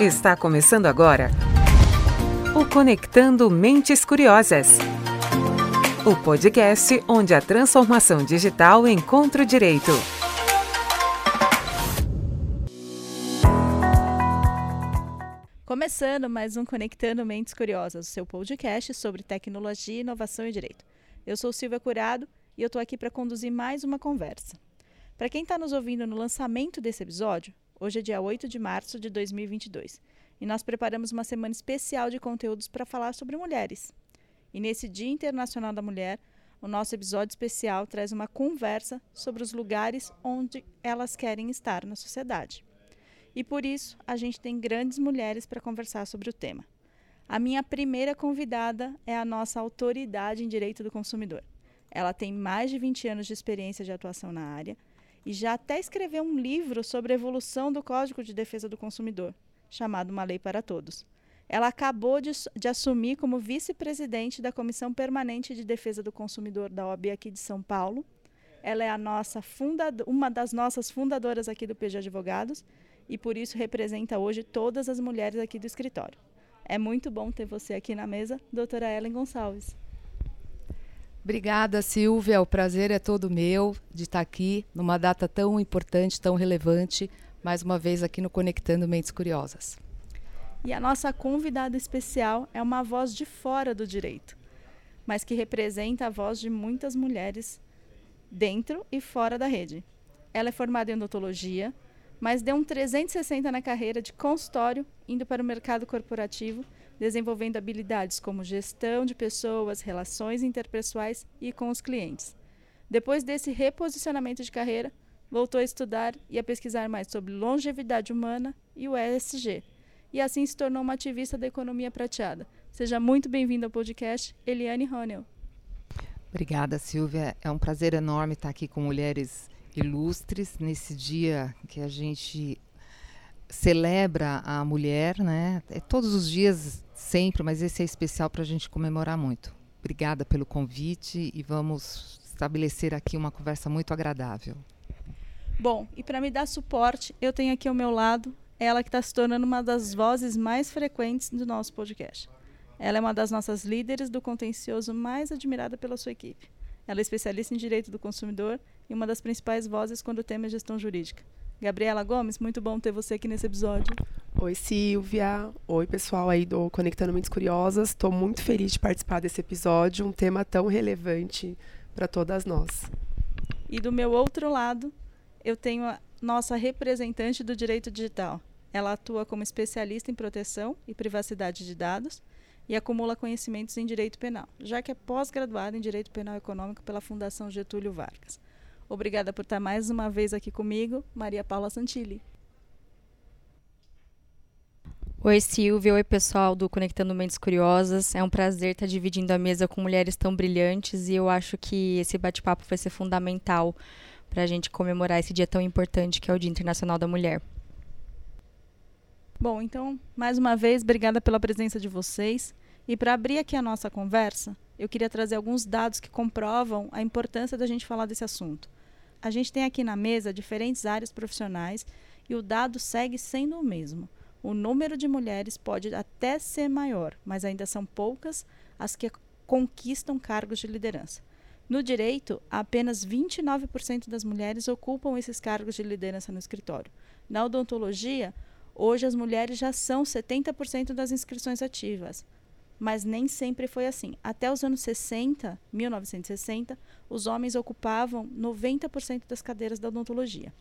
Está começando agora o Conectando Mentes Curiosas. O podcast onde a transformação digital encontra o direito. Começando mais um Conectando Mentes Curiosas, o seu podcast sobre tecnologia, inovação e direito. Eu sou Silvia Curado e eu estou aqui para conduzir mais uma conversa. Para quem está nos ouvindo no lançamento desse episódio, Hoje é dia 8 de março de 2022 e nós preparamos uma semana especial de conteúdos para falar sobre mulheres. E nesse Dia Internacional da Mulher, o nosso episódio especial traz uma conversa sobre os lugares onde elas querem estar na sociedade. E por isso, a gente tem grandes mulheres para conversar sobre o tema. A minha primeira convidada é a nossa autoridade em direito do consumidor. Ela tem mais de 20 anos de experiência de atuação na área e já até escreveu um livro sobre a evolução do Código de Defesa do Consumidor, chamado Uma Lei para Todos. Ela acabou de, de assumir como vice-presidente da Comissão Permanente de Defesa do Consumidor da OAB aqui de São Paulo. Ela é a nossa uma das nossas fundadoras aqui do PG Advogados e por isso representa hoje todas as mulheres aqui do escritório. É muito bom ter você aqui na mesa, doutora Ellen Gonçalves. Obrigada, Silvia. O prazer é todo meu de estar aqui numa data tão importante, tão relevante, mais uma vez aqui no Conectando Mentes Curiosas. E a nossa convidada especial é uma voz de fora do direito, mas que representa a voz de muitas mulheres dentro e fora da rede. Ela é formada em odontologia, mas deu um 360 na carreira de consultório, indo para o mercado corporativo desenvolvendo habilidades como gestão de pessoas, relações interpessoais e com os clientes. Depois desse reposicionamento de carreira, voltou a estudar e a pesquisar mais sobre longevidade humana e o ESG. E assim se tornou uma ativista da economia prateada. Seja muito bem-vinda ao podcast, Eliane Ronel. Obrigada, Silvia. É um prazer enorme estar aqui com mulheres ilustres nesse dia que a gente celebra a mulher, né? É todos os dias sempre, mas esse é especial para a gente comemorar muito. Obrigada pelo convite e vamos estabelecer aqui uma conversa muito agradável. Bom, e para me dar suporte, eu tenho aqui ao meu lado ela que está se tornando uma das vozes mais frequentes do nosso podcast. Ela é uma das nossas líderes do contencioso mais admirada pela sua equipe. Ela é especialista em direito do consumidor e uma das principais vozes quando o tema é gestão jurídica. Gabriela Gomes, muito bom ter você aqui nesse episódio. Oi, Silvia. Oi, pessoal aí do Conectando Mentes Curiosas. Estou muito feliz de participar desse episódio, um tema tão relevante para todas nós. E do meu outro lado, eu tenho a nossa representante do direito digital. Ela atua como especialista em proteção e privacidade de dados e acumula conhecimentos em direito penal, já que é pós-graduada em direito penal econômico pela Fundação Getúlio Vargas. Obrigada por estar mais uma vez aqui comigo, Maria Paula Santilli. Oi, Silvia. Oi, pessoal do Conectando Mentes Curiosas. É um prazer estar dividindo a mesa com mulheres tão brilhantes e eu acho que esse bate-papo vai ser fundamental para a gente comemorar esse dia tão importante que é o Dia Internacional da Mulher. Bom, então, mais uma vez, obrigada pela presença de vocês. E para abrir aqui a nossa conversa, eu queria trazer alguns dados que comprovam a importância da gente falar desse assunto. A gente tem aqui na mesa diferentes áreas profissionais e o dado segue sendo o mesmo. O número de mulheres pode até ser maior, mas ainda são poucas as que conquistam cargos de liderança. No direito, apenas 29% das mulheres ocupam esses cargos de liderança no escritório. Na odontologia, hoje as mulheres já são 70% das inscrições ativas mas nem sempre foi assim. Até os anos 60, 1960, os homens ocupavam 90% das cadeiras da odontologia.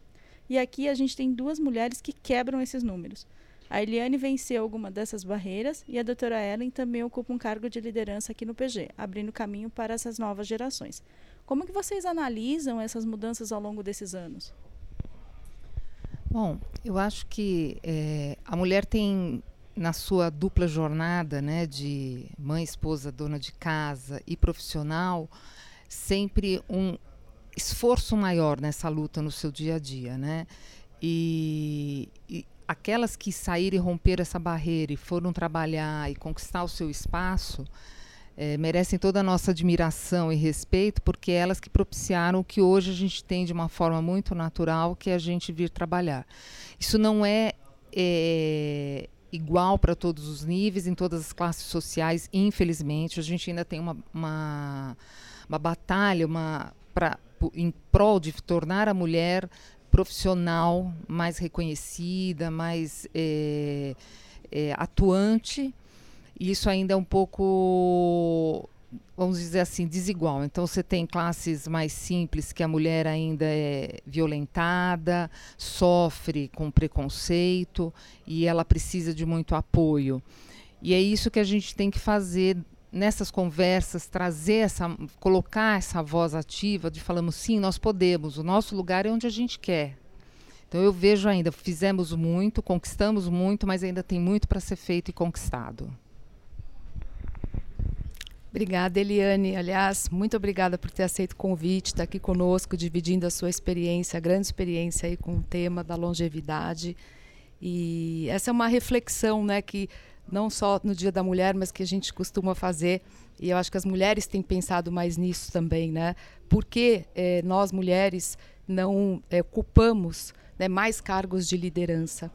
E aqui a gente tem duas mulheres que quebram esses números. A Eliane venceu alguma dessas barreiras e a doutora Ellen também ocupa um cargo de liderança aqui no PG, abrindo caminho para essas novas gerações. Como que vocês analisam essas mudanças ao longo desses anos? Bom, eu acho que é, a mulher tem na sua dupla jornada, né, de mãe, esposa, dona de casa e profissional, sempre um esforço maior nessa luta no seu dia a dia, né? E, e aquelas que saíram e romperam essa barreira e foram trabalhar e conquistar o seu espaço, é, merecem toda a nossa admiração e respeito, porque elas que propiciaram o que hoje a gente tem de uma forma muito natural, que é a gente vir trabalhar. Isso não é, é igual para todos os níveis, em todas as classes sociais, infelizmente. A gente ainda tem uma, uma, uma batalha uma, pra, em prol de tornar a mulher profissional mais reconhecida, mais é, é, atuante. E isso ainda é um pouco vamos dizer assim, desigual. Então você tem classes mais simples que a mulher ainda é violentada, sofre com preconceito e ela precisa de muito apoio. E é isso que a gente tem que fazer nessas conversas, trazer essa, colocar essa voz ativa de falamos sim, nós podemos, o nosso lugar é onde a gente quer. Então eu vejo ainda, fizemos muito, conquistamos muito, mas ainda tem muito para ser feito e conquistado. Obrigada, Eliane. Aliás, muito obrigada por ter aceito o convite, estar aqui conosco, dividindo a sua experiência, a grande experiência aí com o tema da longevidade. E essa é uma reflexão, né, que não só no Dia da Mulher, mas que a gente costuma fazer. E eu acho que as mulheres têm pensado mais nisso também, né? Por que eh, nós mulheres não eh, ocupamos né, mais cargos de liderança?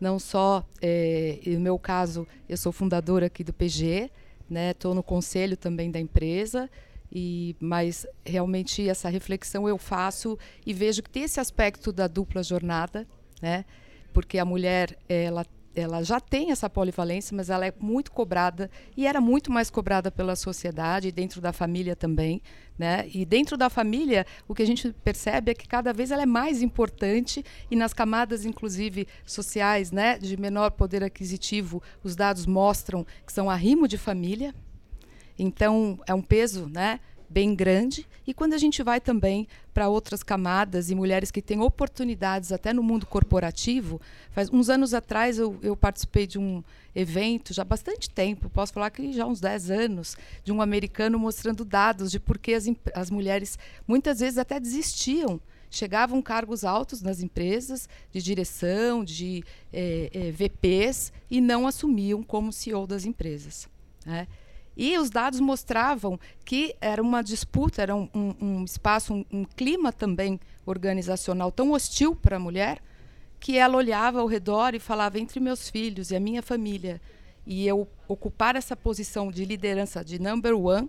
Não só, eh, no meu caso, eu sou fundadora aqui do PG, né? Estou no conselho também da empresa e mas realmente essa reflexão eu faço e vejo que tem esse aspecto da dupla jornada, né? Porque a mulher ela ela já tem essa polivalência, mas ela é muito cobrada e era muito mais cobrada pela sociedade e dentro da família também, né? E dentro da família, o que a gente percebe é que cada vez ela é mais importante e nas camadas inclusive sociais, né, de menor poder aquisitivo, os dados mostram que são arrimo de família. Então, é um peso, né? Bem grande. E quando a gente vai também para outras camadas e mulheres que têm oportunidades até no mundo corporativo, faz uns anos atrás eu, eu participei de um evento, já bastante tempo, posso falar que já há uns 10 anos, de um americano mostrando dados de por que as, as mulheres muitas vezes até desistiam chegavam cargos altos nas empresas, de direção, de é, é, VPs, e não assumiam como CEO das empresas. Né? E os dados mostravam que era uma disputa, era um, um, um espaço, um, um, clima também organizacional tão hostil para a mulher, que ela olhava ao redor e falava entre meus filhos e a minha família, e eu ocupar essa posição de liderança de number one,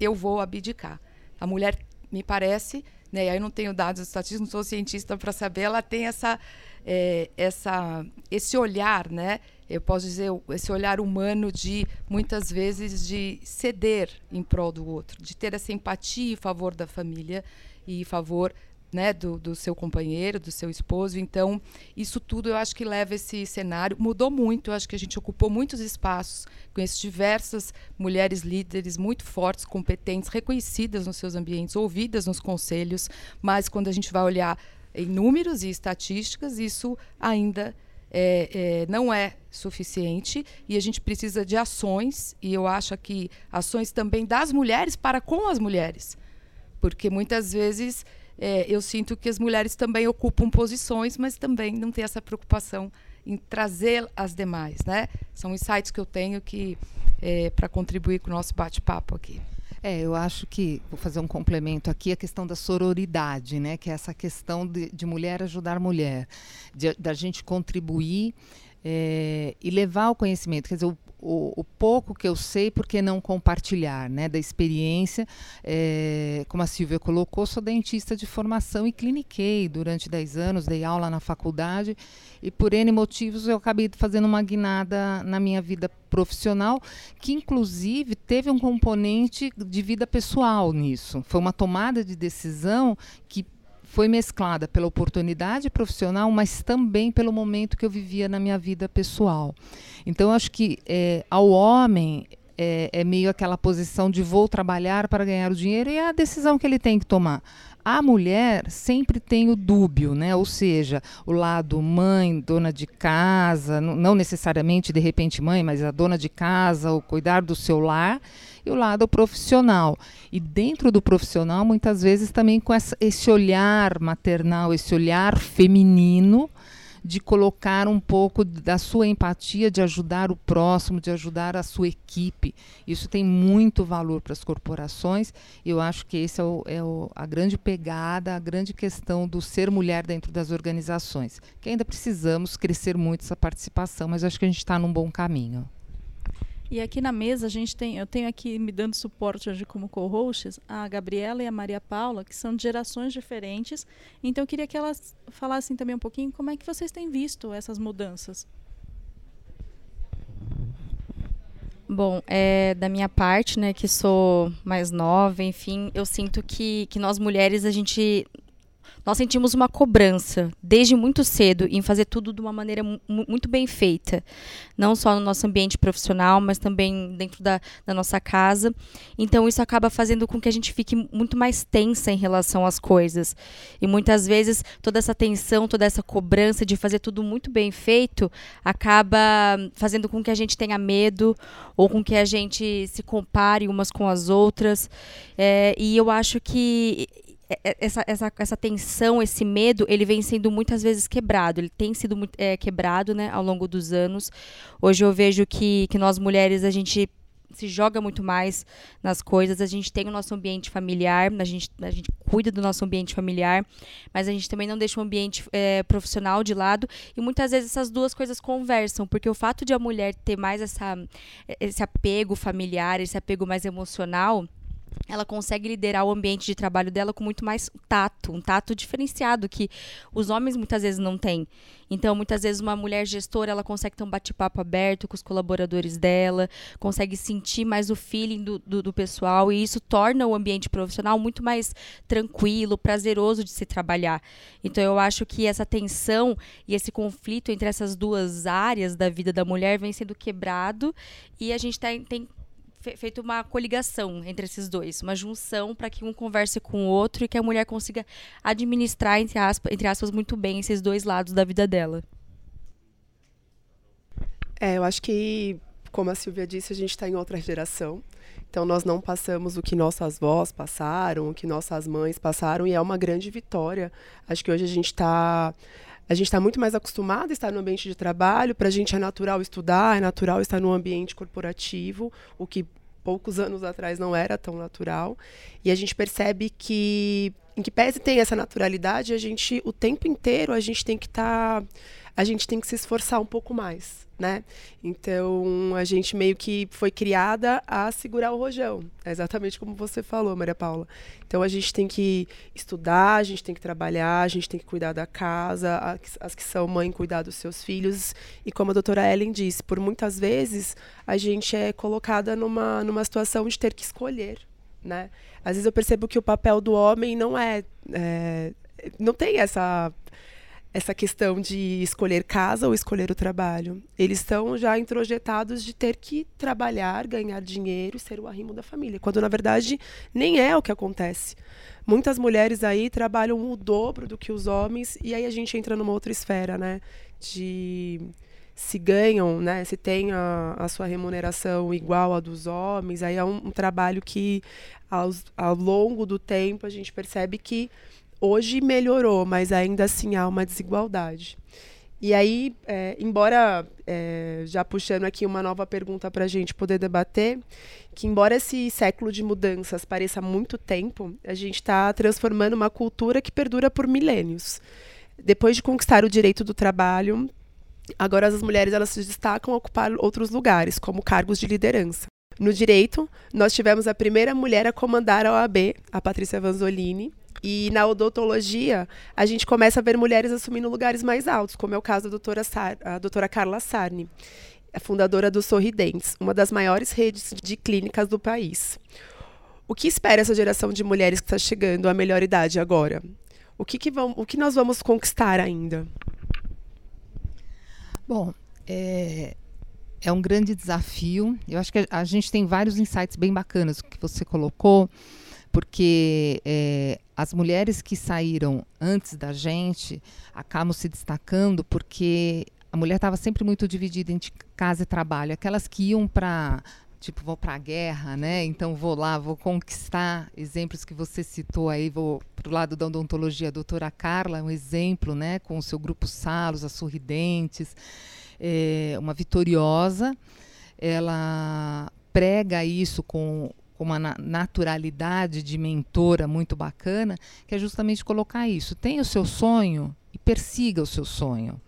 eu vou abdicar. A mulher, me parece, né, aí eu não tenho dados estatísticos, não sou cientista para saber, ela tem essa, é, essa, esse olhar, né? eu posso dizer, esse olhar humano de, muitas vezes, de ceder em prol do outro, de ter essa empatia em favor da família e em favor né, do, do, seu companheiro, do seu esposo. Então, isso tudo eu acho que leva esse cenário. Mudou muito, eu acho que a gente ocupou muitos espaços, conheço diversas mulheres líderes muito fortes, competentes, reconhecidas nos seus ambientes, ouvidas nos conselhos, mas quando a gente vai olhar em números e estatísticas, isso ainda é, é, não é suficiente e a gente precisa de ações, e eu acho que ações também das mulheres para com as mulheres. Porque muitas vezes é, eu sinto que as mulheres também ocupam posições, mas também não tem essa preocupação em trazer as demais. Né? São insights que eu tenho que é, para contribuir com o nosso bate-papo aqui. É, eu acho que, vou fazer um complemento aqui, a questão da sororidade, né? Que é essa questão de, de mulher ajudar mulher, de, da gente contribuir é, e levar o conhecimento. Quer dizer, o, o, o, pouco que eu sei, por que não compartilhar, né, da experiência. É, como a Silvia colocou, sou dentista de formação e cliniquei durante 10 anos, dei aula na faculdade e por N motivos eu acabei fazendo uma guinada na minha vida profissional, que inclusive teve um componente de vida pessoal nisso. Foi uma tomada de decisão que foi mesclada pela oportunidade profissional, mas também pelo momento que eu vivia na minha vida pessoal. Então, acho que é, ao homem é, é, meio aquela posição de vou trabalhar para ganhar o dinheiro e é a decisão que ele tem que tomar. A mulher sempre tem o dúbio, né? ou seja, o lado mãe, dona de casa, não necessariamente de repente mãe, mas a dona de casa, o cuidar do seu lar, e o lado profissional. E dentro do profissional, muitas vezes também com essa, esse olhar maternal, esse olhar feminino de colocar um pouco da sua empatia, de ajudar o próximo, de ajudar a sua equipe. Isso tem muito valor para as corporações. Eu acho que esse é, o, é o, a grande pegada, a grande questão do ser mulher dentro das organizações. Que ainda precisamos crescer muito essa participação, mas acho que a gente está num bom caminho. E aqui na mesa a gente tem, eu tenho aqui me dando suporte hoje como co-hosts a Gabriela e a Maria Paula, que são de gerações diferentes. Então eu queria que elas falassem também um pouquinho como é que vocês têm visto essas mudanças. Bom, é, da minha parte, né, que sou mais nova, enfim, eu sinto que, que nós mulheres, a gente nós sentimos uma cobrança desde muito cedo em fazer tudo de uma maneira muito bem feita, não só no nosso ambiente profissional, mas também dentro da, da nossa casa. Então isso acaba fazendo com que a gente fique muito mais tensa em relação às coisas. E muitas vezes toda essa tensão, toda essa cobrança de fazer tudo muito bem feito acaba fazendo com que a gente tenha medo ou com que a gente se compare umas com as outras. É, e eu acho que essa, essa, essa tensão, esse medo, ele vem sendo muitas vezes quebrado. Ele tem sido é, quebrado né, ao longo dos anos. Hoje eu vejo que, que nós mulheres, a gente se joga muito mais nas coisas. A gente tem o nosso ambiente familiar, a gente, a gente cuida do nosso ambiente familiar, mas a gente também não deixa o ambiente é, profissional de lado. E muitas vezes essas duas coisas conversam, porque o fato de a mulher ter mais essa, esse apego familiar, esse apego mais emocional ela consegue liderar o ambiente de trabalho dela com muito mais tato, um tato diferenciado que os homens muitas vezes não têm. Então, muitas vezes uma mulher gestora, ela consegue ter um bate-papo aberto com os colaboradores dela, consegue sentir mais o feeling do, do, do, pessoal e isso torna o ambiente profissional muito mais tranquilo, prazeroso de se trabalhar. Então, eu acho que essa tensão e esse conflito entre essas duas áreas da vida da mulher vem sendo quebrado e a gente tá, tem feito uma coligação entre esses dois, uma junção para que um converse com o outro e que a mulher consiga administrar, entre aspas, entre aspas, muito bem esses dois lados da vida dela. É, eu acho que, como a Silvia disse, a gente está em outra geração. Então, nós não passamos o que nossas avós passaram, o que nossas mães passaram, e é uma grande vitória. Acho que hoje a gente está a gente está muito mais acostumado a estar no ambiente de trabalho, para a gente é natural estudar, é natural estar no ambiente corporativo, o que poucos anos atrás não era tão natural. E a gente percebe que, em que pese tem essa naturalidade, a gente, o tempo inteiro, a gente tem que estar. Tá a gente tem que se esforçar um pouco mais, né? Então, a gente meio que foi criada a segurar o rojão. É exatamente como você falou, Maria Paula. Então, a gente tem que estudar, a gente tem que trabalhar, a gente tem que cuidar da casa, as que são mãe cuidar dos seus filhos. E como a doutora Ellen disse, por muitas vezes a gente é colocada numa, numa situação de ter que escolher, né? Às vezes eu percebo que o papel do homem não é, é não tem essa essa questão de escolher casa ou escolher o trabalho. Eles estão já introjetados de ter que trabalhar, ganhar dinheiro e ser o arrimo da família, quando na verdade nem é o que acontece. Muitas mulheres aí trabalham o dobro do que os homens e aí a gente entra numa outra esfera, né? De se ganham, né? Se tem a, a sua remuneração igual à dos homens, aí é um, um trabalho que ao longo do tempo a gente percebe que Hoje melhorou, mas ainda assim há uma desigualdade. E aí, é, embora, é, já puxando aqui uma nova pergunta para a gente poder debater, que embora esse século de mudanças pareça muito tempo, a gente está transformando uma cultura que perdura por milênios. Depois de conquistar o direito do trabalho, agora as mulheres elas se destacam a ocupar outros lugares, como cargos de liderança. No direito, nós tivemos a primeira mulher a comandar a OAB, a Patrícia Vanzolini, e na odontologia, a gente começa a ver mulheres assumindo lugares mais altos, como é o caso da doutora, Sar a doutora Carla Sarni, a fundadora do Sorridentes, uma das maiores redes de clínicas do país. O que espera essa geração de mulheres que está chegando à melhor idade agora? O que, que, vão, o que nós vamos conquistar ainda? Bom, é, é um grande desafio. Eu acho que a, a gente tem vários insights bem bacanas que você colocou porque é, as mulheres que saíram antes da gente acabam se destacando porque a mulher estava sempre muito dividida entre casa e trabalho. Aquelas que iam para tipo, vou para a guerra, né? Então vou lá, vou conquistar. Exemplos que você citou aí, vou para o lado da odontologia. A doutora Carla é um exemplo, né? Com o seu grupo Salos, as Sorridentes, é, uma vitoriosa. Ela prega isso com com uma naturalidade de mentora muito bacana, que é justamente colocar isso. Tenha o seu sonho e persiga o seu sonho.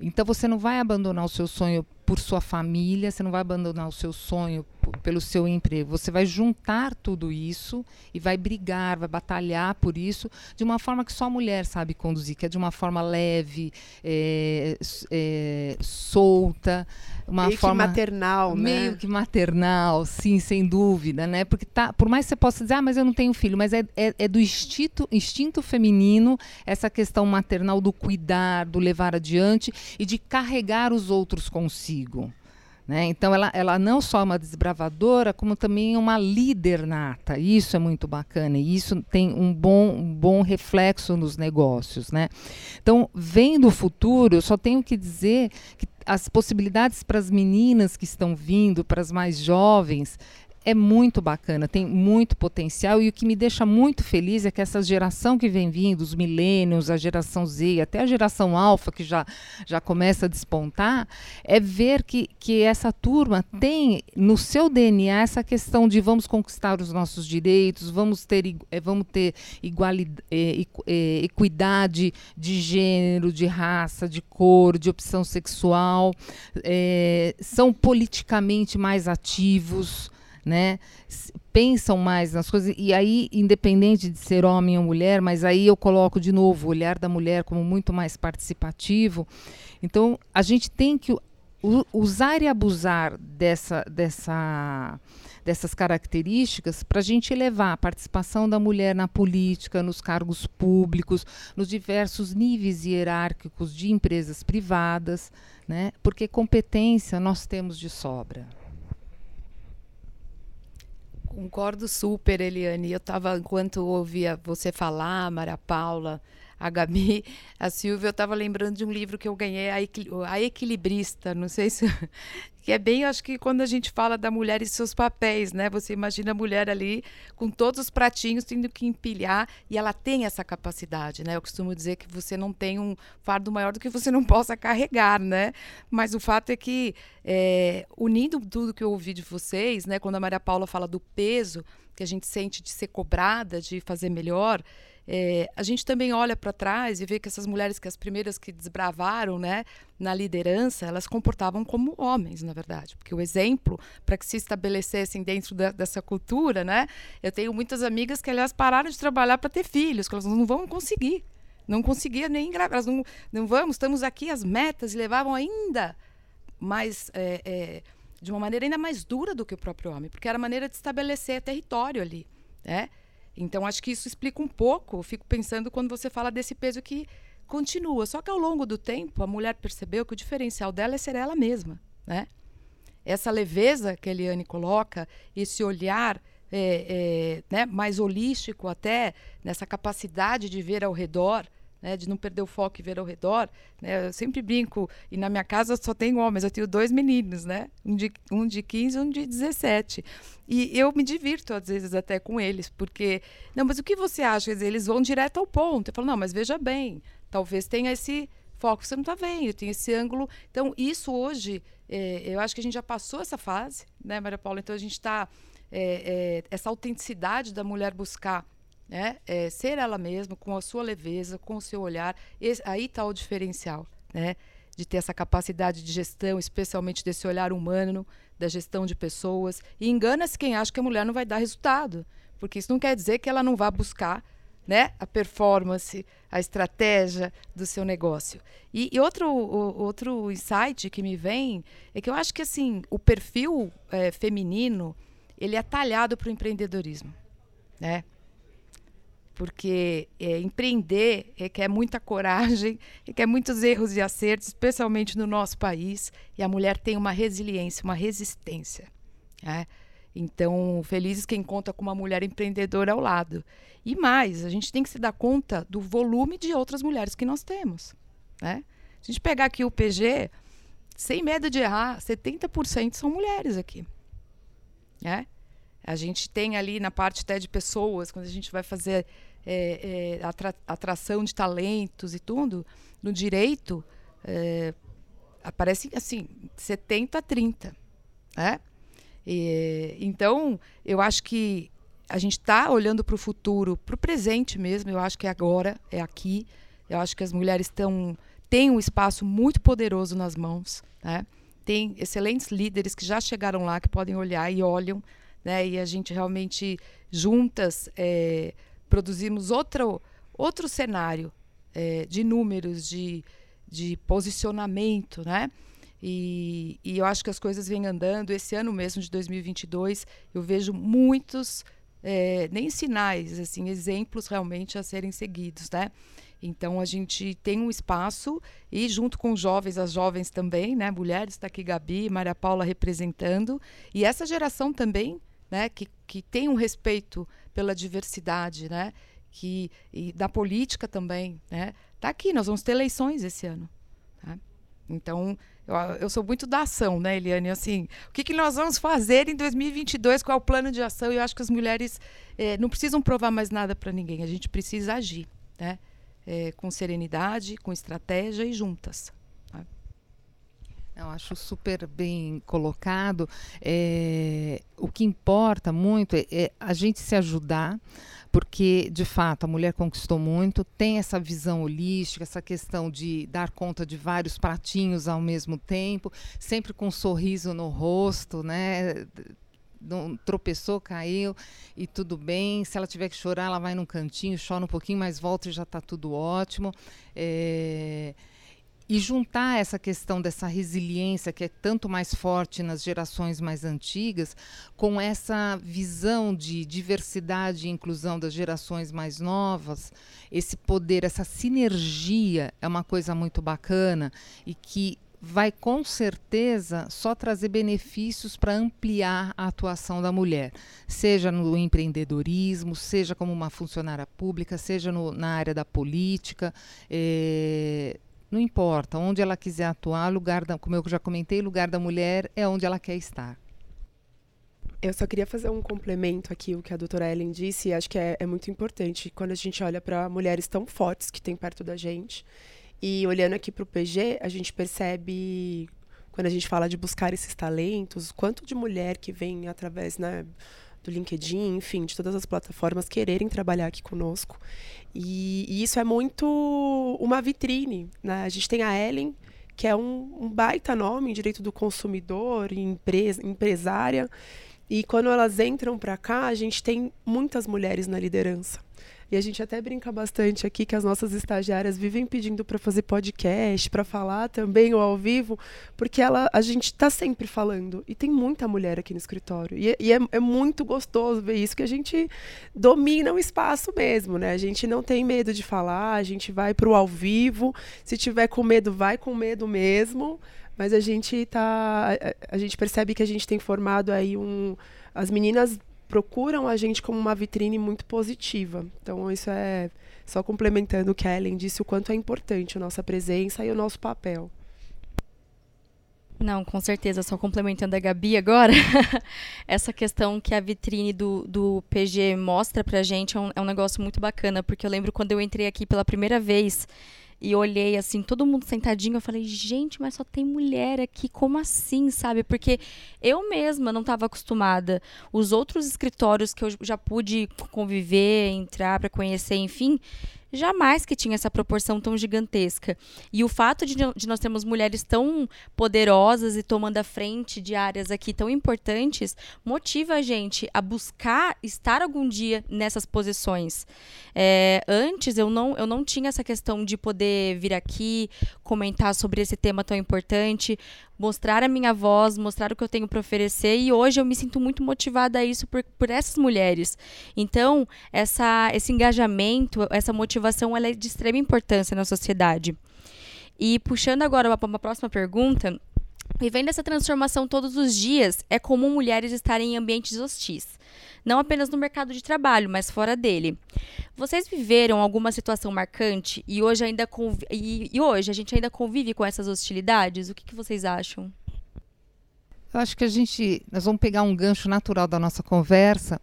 Então você não vai abandonar o seu sonho por sua família, você não vai abandonar o seu sonho pelo seu emprego. Você vai juntar tudo isso e vai brigar, vai batalhar por isso de uma forma que só a mulher sabe conduzir, que é de uma forma leve, é, é, solta, uma meio forma que maternal, meio né? Meio que maternal, sim, sem dúvida, né? Porque tá, por mais que você possa dizer, ah, mas eu não tenho filho, mas é, é, é do instinto, instinto feminino essa questão maternal do cuidar, do levar adiante e de carregar os outros consigo. Né? Então, ela, ela não só é uma desbravadora, como também é uma líder nata. Isso é muito bacana e isso tem um bom, um bom reflexo nos negócios. Né? Então, vendo o futuro, eu só tenho que dizer que as possibilidades para as meninas que estão vindo, para as mais jovens, é muito bacana, tem muito potencial e o que me deixa muito feliz é que essa geração que vem vindo, os milênios, a geração Z, até a geração alfa que já, já começa a despontar, é ver que, que essa turma tem no seu DNA essa questão de vamos conquistar os nossos direitos, vamos ter, é, vamos ter igualdade, é, é, equidade de gênero, de raça, de cor, de opção sexual, é, são politicamente mais ativos né? Pensam mais nas coisas e aí, independente de ser homem ou mulher, mas aí eu coloco de novo o olhar da mulher como muito mais participativo. Então, a gente tem que usar e abusar dessa, dessa, dessas características para a gente elevar a participação da mulher na política, nos cargos públicos, nos diversos níveis hierárquicos de empresas privadas, né? porque competência nós temos de sobra. Concordo super, Eliane. Eu estava, enquanto ouvia você falar, Maria Paula, a Gabi, a Silvia, eu estava lembrando de um livro que eu ganhei, A Equilibrista. Não sei se. que é bem, acho que quando a gente fala da mulher e seus papéis, né? Você imagina a mulher ali com todos os pratinhos tendo que empilhar e ela tem essa capacidade, né? Eu costumo dizer que você não tem um fardo maior do que você não possa carregar, né? Mas o fato é que, é, unindo tudo que eu ouvi de vocês, né? Quando a Maria Paula fala do peso que a gente sente de ser cobrada, de fazer melhor, é, a gente também olha para trás e vê que essas mulheres que as primeiras que desbravaram né, na liderança, elas comportavam como homens, na verdade. Porque o exemplo, para que se estabelecessem dentro da, dessa cultura, né? Eu tenho muitas amigas que, aliás, pararam de trabalhar para ter filhos, que elas não vão conseguir. Não conseguia nem engravidar. Elas não, não vamos, estamos aqui, as metas, levavam ainda mais. É, é, de uma maneira ainda mais dura do que o próprio homem, porque era a maneira de estabelecer território ali, né? Então, acho que isso explica um pouco. Eu fico pensando quando você fala desse peso que continua. Só que ao longo do tempo, a mulher percebeu que o diferencial dela é ser ela mesma, né? Essa leveza que a Eliane coloca, esse olhar é, é, né, mais holístico até, nessa capacidade de ver ao redor, né, de não perder o foco e ver ao redor. Né? Eu sempre brinco, e na minha casa só tenho homens, eu tenho dois meninos, né? Um de, um de 15 e um de 17. E eu me divirto, às vezes, até com eles, porque. Não, mas o que você acha? Eles vão direto ao ponto. Eu falo, não, mas veja bem, talvez tenha esse foco, você não está vendo, tem esse ângulo. Então, isso hoje, é, eu acho que a gente já passou essa fase, né, Maria Paula? Então, a gente está. É, é, essa autenticidade da mulher buscar né? É, ser ela mesma, com a sua leveza, com o seu olhar. Esse, aí está o diferencial, né? De ter essa capacidade de gestão, especialmente desse olhar humano, da gestão de pessoas. E engana-se quem acha que a mulher não vai dar resultado, porque isso não quer dizer que ela não vá buscar né, a performance, a estratégia do seu negócio. E, e outro, o, outro insight que me vem é que eu acho que assim o perfil é, feminino ele é talhado para o empreendedorismo, né? Porque é, empreender requer muita coragem, requer muitos erros e acertos, especialmente no nosso país, e a mulher tem uma resiliência, uma resistência. Né? Então, felizes quem conta com uma mulher empreendedora ao lado. E mais, a gente tem que se dar conta do volume de outras mulheres que nós temos. Né? Se a gente pegar aqui o PG, sem medo de errar, 70% são mulheres aqui. né? A gente tem ali na parte até de pessoas, quando a gente vai fazer é, é, atra atração de talentos e tudo, no direito, é, aparece assim, 70 a 30. Né? E, então, eu acho que a gente está olhando para o futuro, para o presente mesmo, eu acho que é agora, é aqui. Eu acho que as mulheres estão têm um espaço muito poderoso nas mãos. Né? Tem excelentes líderes que já chegaram lá, que podem olhar e olham né? E a gente realmente juntas é, produzimos outro outro cenário é, de números, de, de posicionamento, né? E, e, eu acho que as coisas vêm andando. Esse ano mesmo de 2022, eu vejo muitos é, nem sinais, assim, exemplos realmente a serem seguidos, né? Então a gente tem um espaço e junto com os jovens, as jovens também, né? Mulheres, está aqui Gabi, Maria Paula representando e essa geração também né, que, que tem um respeito pela diversidade, né, que, e da política também. Né, tá aqui, nós vamos ter eleições esse ano. Tá? Então, eu, eu, sou muito da ação, né, Eliane? Assim, o que, que nós vamos fazer em 2022? Qual é o plano de ação? Eu acho que as mulheres eh, não precisam provar mais nada para ninguém. A gente precisa agir, né? Eh, com serenidade, com estratégia e juntas. Eu acho super bem colocado. É, o que importa muito é, é, a gente se ajudar, porque, de fato, a mulher conquistou muito, tem essa visão holística, essa questão de dar conta de vários pratinhos ao mesmo tempo, sempre com um sorriso no rosto, né? Não, tropeçou, caiu e tudo bem. Se ela tiver que chorar, ela vai num cantinho, chora um pouquinho, mas volta e já está tudo ótimo. É, e juntar essa questão dessa resiliência que é tanto mais forte nas gerações mais antigas, com essa visão de diversidade e inclusão das gerações mais novas, esse poder, essa sinergia é uma coisa muito bacana e que vai com certeza só trazer benefícios para ampliar a atuação da mulher, seja no empreendedorismo, seja como uma funcionária pública, seja no, na área da política. Eh, não importa, onde ela quiser atuar, lugar da, como eu já comentei, lugar da mulher é onde ela quer estar. Eu só queria fazer um complemento aqui, o que a doutora Ellen disse, e acho que é, é muito importante quando a gente olha para mulheres tão fortes que tem perto da gente. E olhando aqui para o PG, a gente percebe, quando a gente fala de buscar esses talentos, quanto de mulher que vem através, né, do LinkedIn, enfim, de todas as plataformas quererem trabalhar aqui conosco. E, e isso é muito uma vitrine. Né? A gente tem a Ellen, que é um, um baita nome em direito do consumidor, empresa, empresária. E quando elas entram para cá, a gente tem muitas mulheres na liderança. E a gente até brinca bastante aqui que as nossas estagiárias vivem pedindo para fazer podcast, para falar também ou ao vivo, porque ela, a gente está sempre falando. E tem muita mulher aqui no escritório. E, e é, é, muito gostoso ver isso, que a gente domina o espaço mesmo, né? A gente não tem medo de falar, a gente vai para o ao vivo. Se tiver com medo, vai com medo mesmo. Mas a gente tá. A, a gente percebe que a gente tem formado aí um. As meninas procuram a gente como uma vitrine muito positiva. Então, isso é só complementando o que a Ellen disse, o quanto é importante a nossa presença e o nosso papel. Não, com certeza. Só complementando a Gabi agora, essa questão que a vitrine do, do PG mostra pra gente é um, é um negócio muito bacana, porque eu lembro quando eu entrei aqui pela primeira vez, e olhei assim, todo mundo sentadinho, eu falei, gente, mas só tem mulher aqui, como assim, sabe? Porque eu mesma não estava acostumada. Os outros escritórios que eu já pude conviver, entrar para conhecer, enfim, jamais que tinha essa proporção tão gigantesca. E o fato de, de, nós termos mulheres tão poderosas e tomando a frente de áreas aqui tão importantes motiva a gente a buscar estar algum dia nessas posições. É, antes eu não, eu não tinha essa questão de poder vir aqui comentar sobre esse tema tão importante mostrar a minha voz, mostrar o que eu tenho para oferecer e hoje eu me sinto muito motivada a isso por, por essas mulheres. Então, essa, esse engajamento, essa motivação, ela é de extrema importância na sociedade. E puxando agora para uma próxima pergunta, Vivendo essa transformação todos os dias, é comum mulheres estarem em ambientes hostis, não apenas no mercado de trabalho, mas fora dele. Vocês viveram alguma situação marcante e hoje ainda e, e, hoje a gente ainda convive com essas hostilidades? O que, que vocês acham? Eu acho que a gente, nós vamos pegar um gancho natural da nossa conversa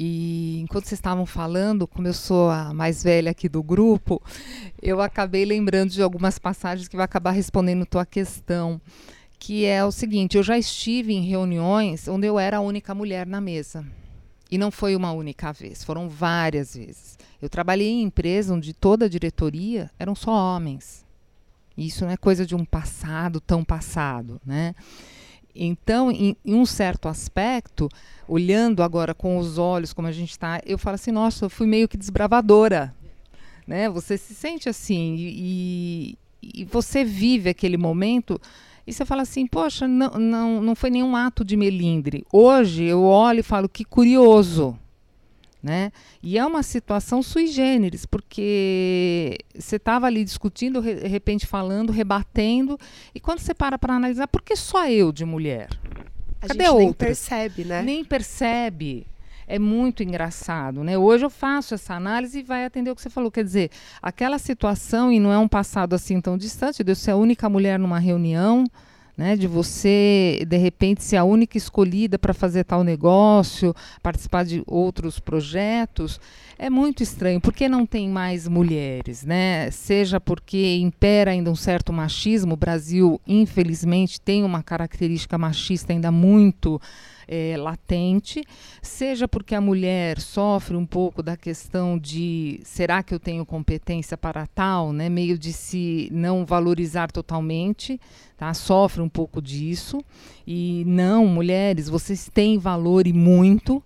e enquanto vocês estavam falando, como eu sou a mais velha aqui do grupo, eu acabei lembrando de algumas passagens que vai acabar respondendo tua questão, que é o seguinte: eu já estive em reuniões onde eu era a única mulher na mesa. E não foi uma única vez, foram várias vezes. Eu trabalhei em empresa onde toda a diretoria eram só homens. Isso não é coisa de um passado tão passado, né? Então, em, em, um certo aspecto, olhando agora com os olhos como a gente está, eu falo assim, nossa, eu fui meio que desbravadora, né? Você se sente assim e, e você vive aquele momento e você fala assim, poxa, não, não, não foi nenhum ato de melindre. Hoje eu olho e falo que curioso, né? E é uma situação sui generis, porque você estava ali discutindo, de repente falando, rebatendo, e quando você para para analisar, por que só eu de mulher? A Cadê gente nem outras? percebe, né? Nem percebe. É muito engraçado, né? Hoje eu faço essa análise e vai atender o que você falou. Quer dizer, aquela situação, e não é um passado assim tão distante, de eu ser a única mulher numa reunião, né, de você de repente ser a única escolhida para fazer tal negócio, participar de outros projetos, é muito estranho. Por que não tem mais mulheres, né? Seja porque impera ainda um certo machismo, o Brasil infelizmente tem uma característica machista ainda muito é, latente, seja porque a mulher sofre um pouco da questão de será que eu tenho competência para tal, né? meio de se não valorizar totalmente, tá? sofre um pouco disso. E não, mulheres, vocês têm valor e muito.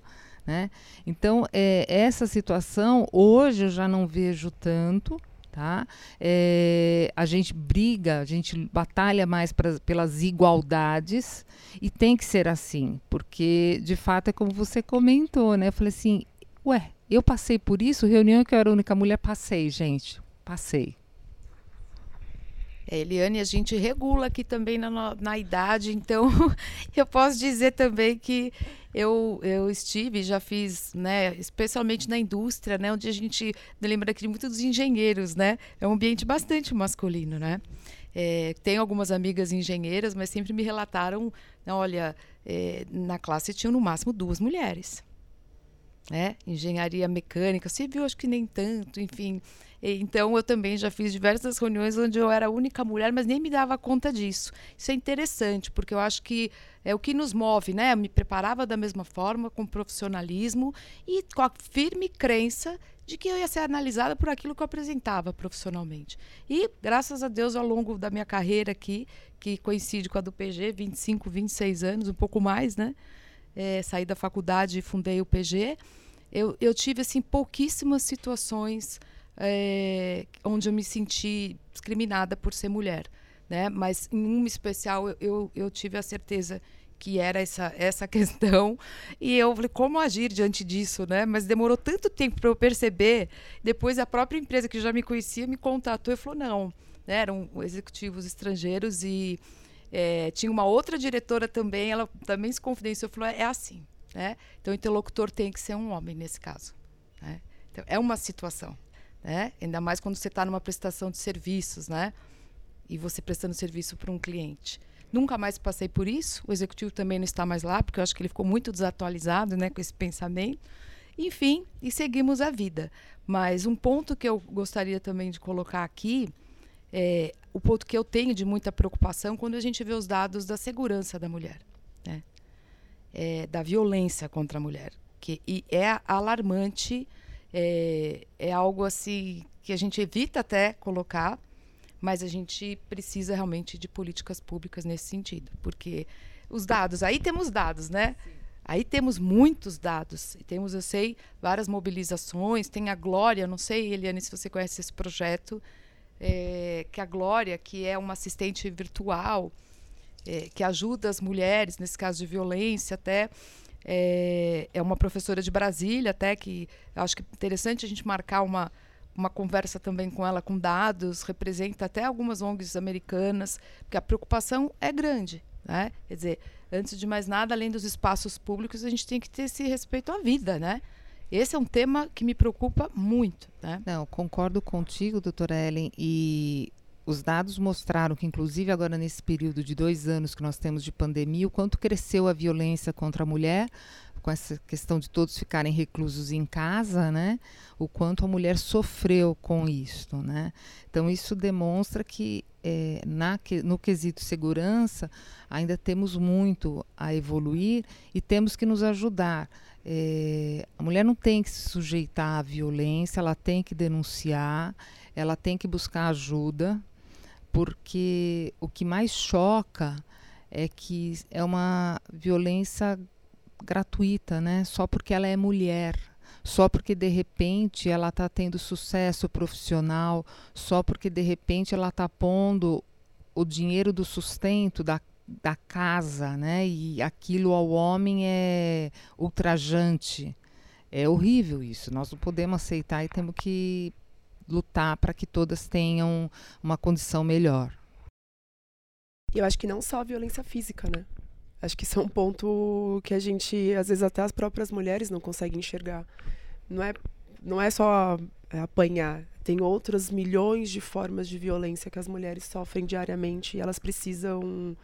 Né? Então, é, essa situação hoje eu já não vejo tanto. Tá? É, a gente briga, a gente batalha mais pra, pelas igualdades e tem que ser assim, porque de fato é como você comentou, né? Eu falei assim, ué, eu passei por isso, reunião que eu era a única mulher, passei, gente, passei. É, Eliane, a gente regula aqui também na, na idade, então eu posso dizer também que eu, eu estive, já fiz, né, especialmente na indústria, né, onde a gente lembra aqui de muitos engenheiros, né, é um ambiente bastante masculino, né. É, tenho algumas amigas engenheiras, mas sempre me relataram, né, olha, é, na classe tinham no máximo duas mulheres, né, engenharia mecânica, civil acho que nem tanto, enfim, então, eu também já fiz diversas reuniões onde eu era a única mulher, mas nem me dava conta disso. Isso é interessante, porque eu acho que é o que nos move, né? Eu me preparava da mesma forma, com profissionalismo e com a firme crença de que eu ia ser analisada por aquilo que eu apresentava profissionalmente. E, graças a Deus, ao longo da minha carreira aqui, que coincide com a do PG, 25, 26 anos, um pouco mais, né? É, saí da faculdade e fundei o PG. Eu, eu tive, assim, pouquíssimas situações é, onde eu me senti discriminada por ser mulher. Né? Mas em uma especial eu, eu, tive a certeza que era essa, essa questão. E eu falei, como agir diante disso, né? Mas demorou tanto tempo para eu perceber. Depois a própria empresa que já me conhecia me contatou e falou, não, né? eram executivos estrangeiros e é, tinha uma outra diretora também, ela também se confidenciou falou, é assim, né? Então o interlocutor tem que ser um homem nesse caso. Né? Então, é uma situação né? Ainda mais quando você está numa prestação de serviços, né? E você prestando serviço para um cliente. Nunca mais passei por isso. O executivo também não está mais lá, porque eu acho que ele ficou muito desatualizado, né, com esse pensamento. Enfim, e seguimos a vida. Mas um ponto que eu gostaria também de colocar aqui é o ponto que eu tenho de muita preocupação quando a gente vê os dados da segurança da mulher, né? É, da violência contra a mulher, que e é alarmante é, é algo assim que a gente evita até colocar, mas a gente precisa realmente de políticas públicas nesse sentido, porque os dados, aí temos dados, né? Sim. Aí temos muitos dados, temos, eu sei, várias mobilizações, tem a Glória, não sei, Eliane, se você conhece esse projeto, é, que a Glória, que é uma assistente virtual, é, que ajuda as mulheres, nesse caso de violência até, é, é uma professora de Brasília, até que acho que é interessante a gente marcar uma, uma conversa também com ela com dados, representa até algumas ONGs americanas, porque a preocupação é grande. Né? Quer dizer, antes de mais nada, além dos espaços públicos, a gente tem que ter esse respeito à vida, né? Esse é um tema que me preocupa muito. Né? Não, concordo contigo, doutora Ellen, e os dados mostraram que, inclusive agora nesse período de dois anos que nós temos de pandemia, o quanto cresceu a violência contra a mulher, com essa questão de todos ficarem reclusos em casa, né? O quanto a mulher sofreu com isso, né? Então isso demonstra que é, na, no quesito segurança ainda temos muito a evoluir e temos que nos ajudar. É, a mulher não tem que se sujeitar à violência, ela tem que denunciar, ela tem que buscar ajuda, porque o que mais choca é que é uma violência gratuita, né? Só porque ela é mulher, só porque de repente ela está tendo sucesso profissional, só porque de repente ela está pondo o dinheiro do sustento da, da casa, né? E aquilo ao homem é ultrajante. É horrível isso. Nós não podemos aceitar e temos que lutar para que todas tenham uma condição melhor. Eu acho que não só a violência física, né? Acho que isso é um ponto que a gente, às vezes até as próprias mulheres não conseguem enxergar. Não é, não é só é, apanhar, tem outras milhões de formas de violência que as mulheres sofrem diariamente e elas precisam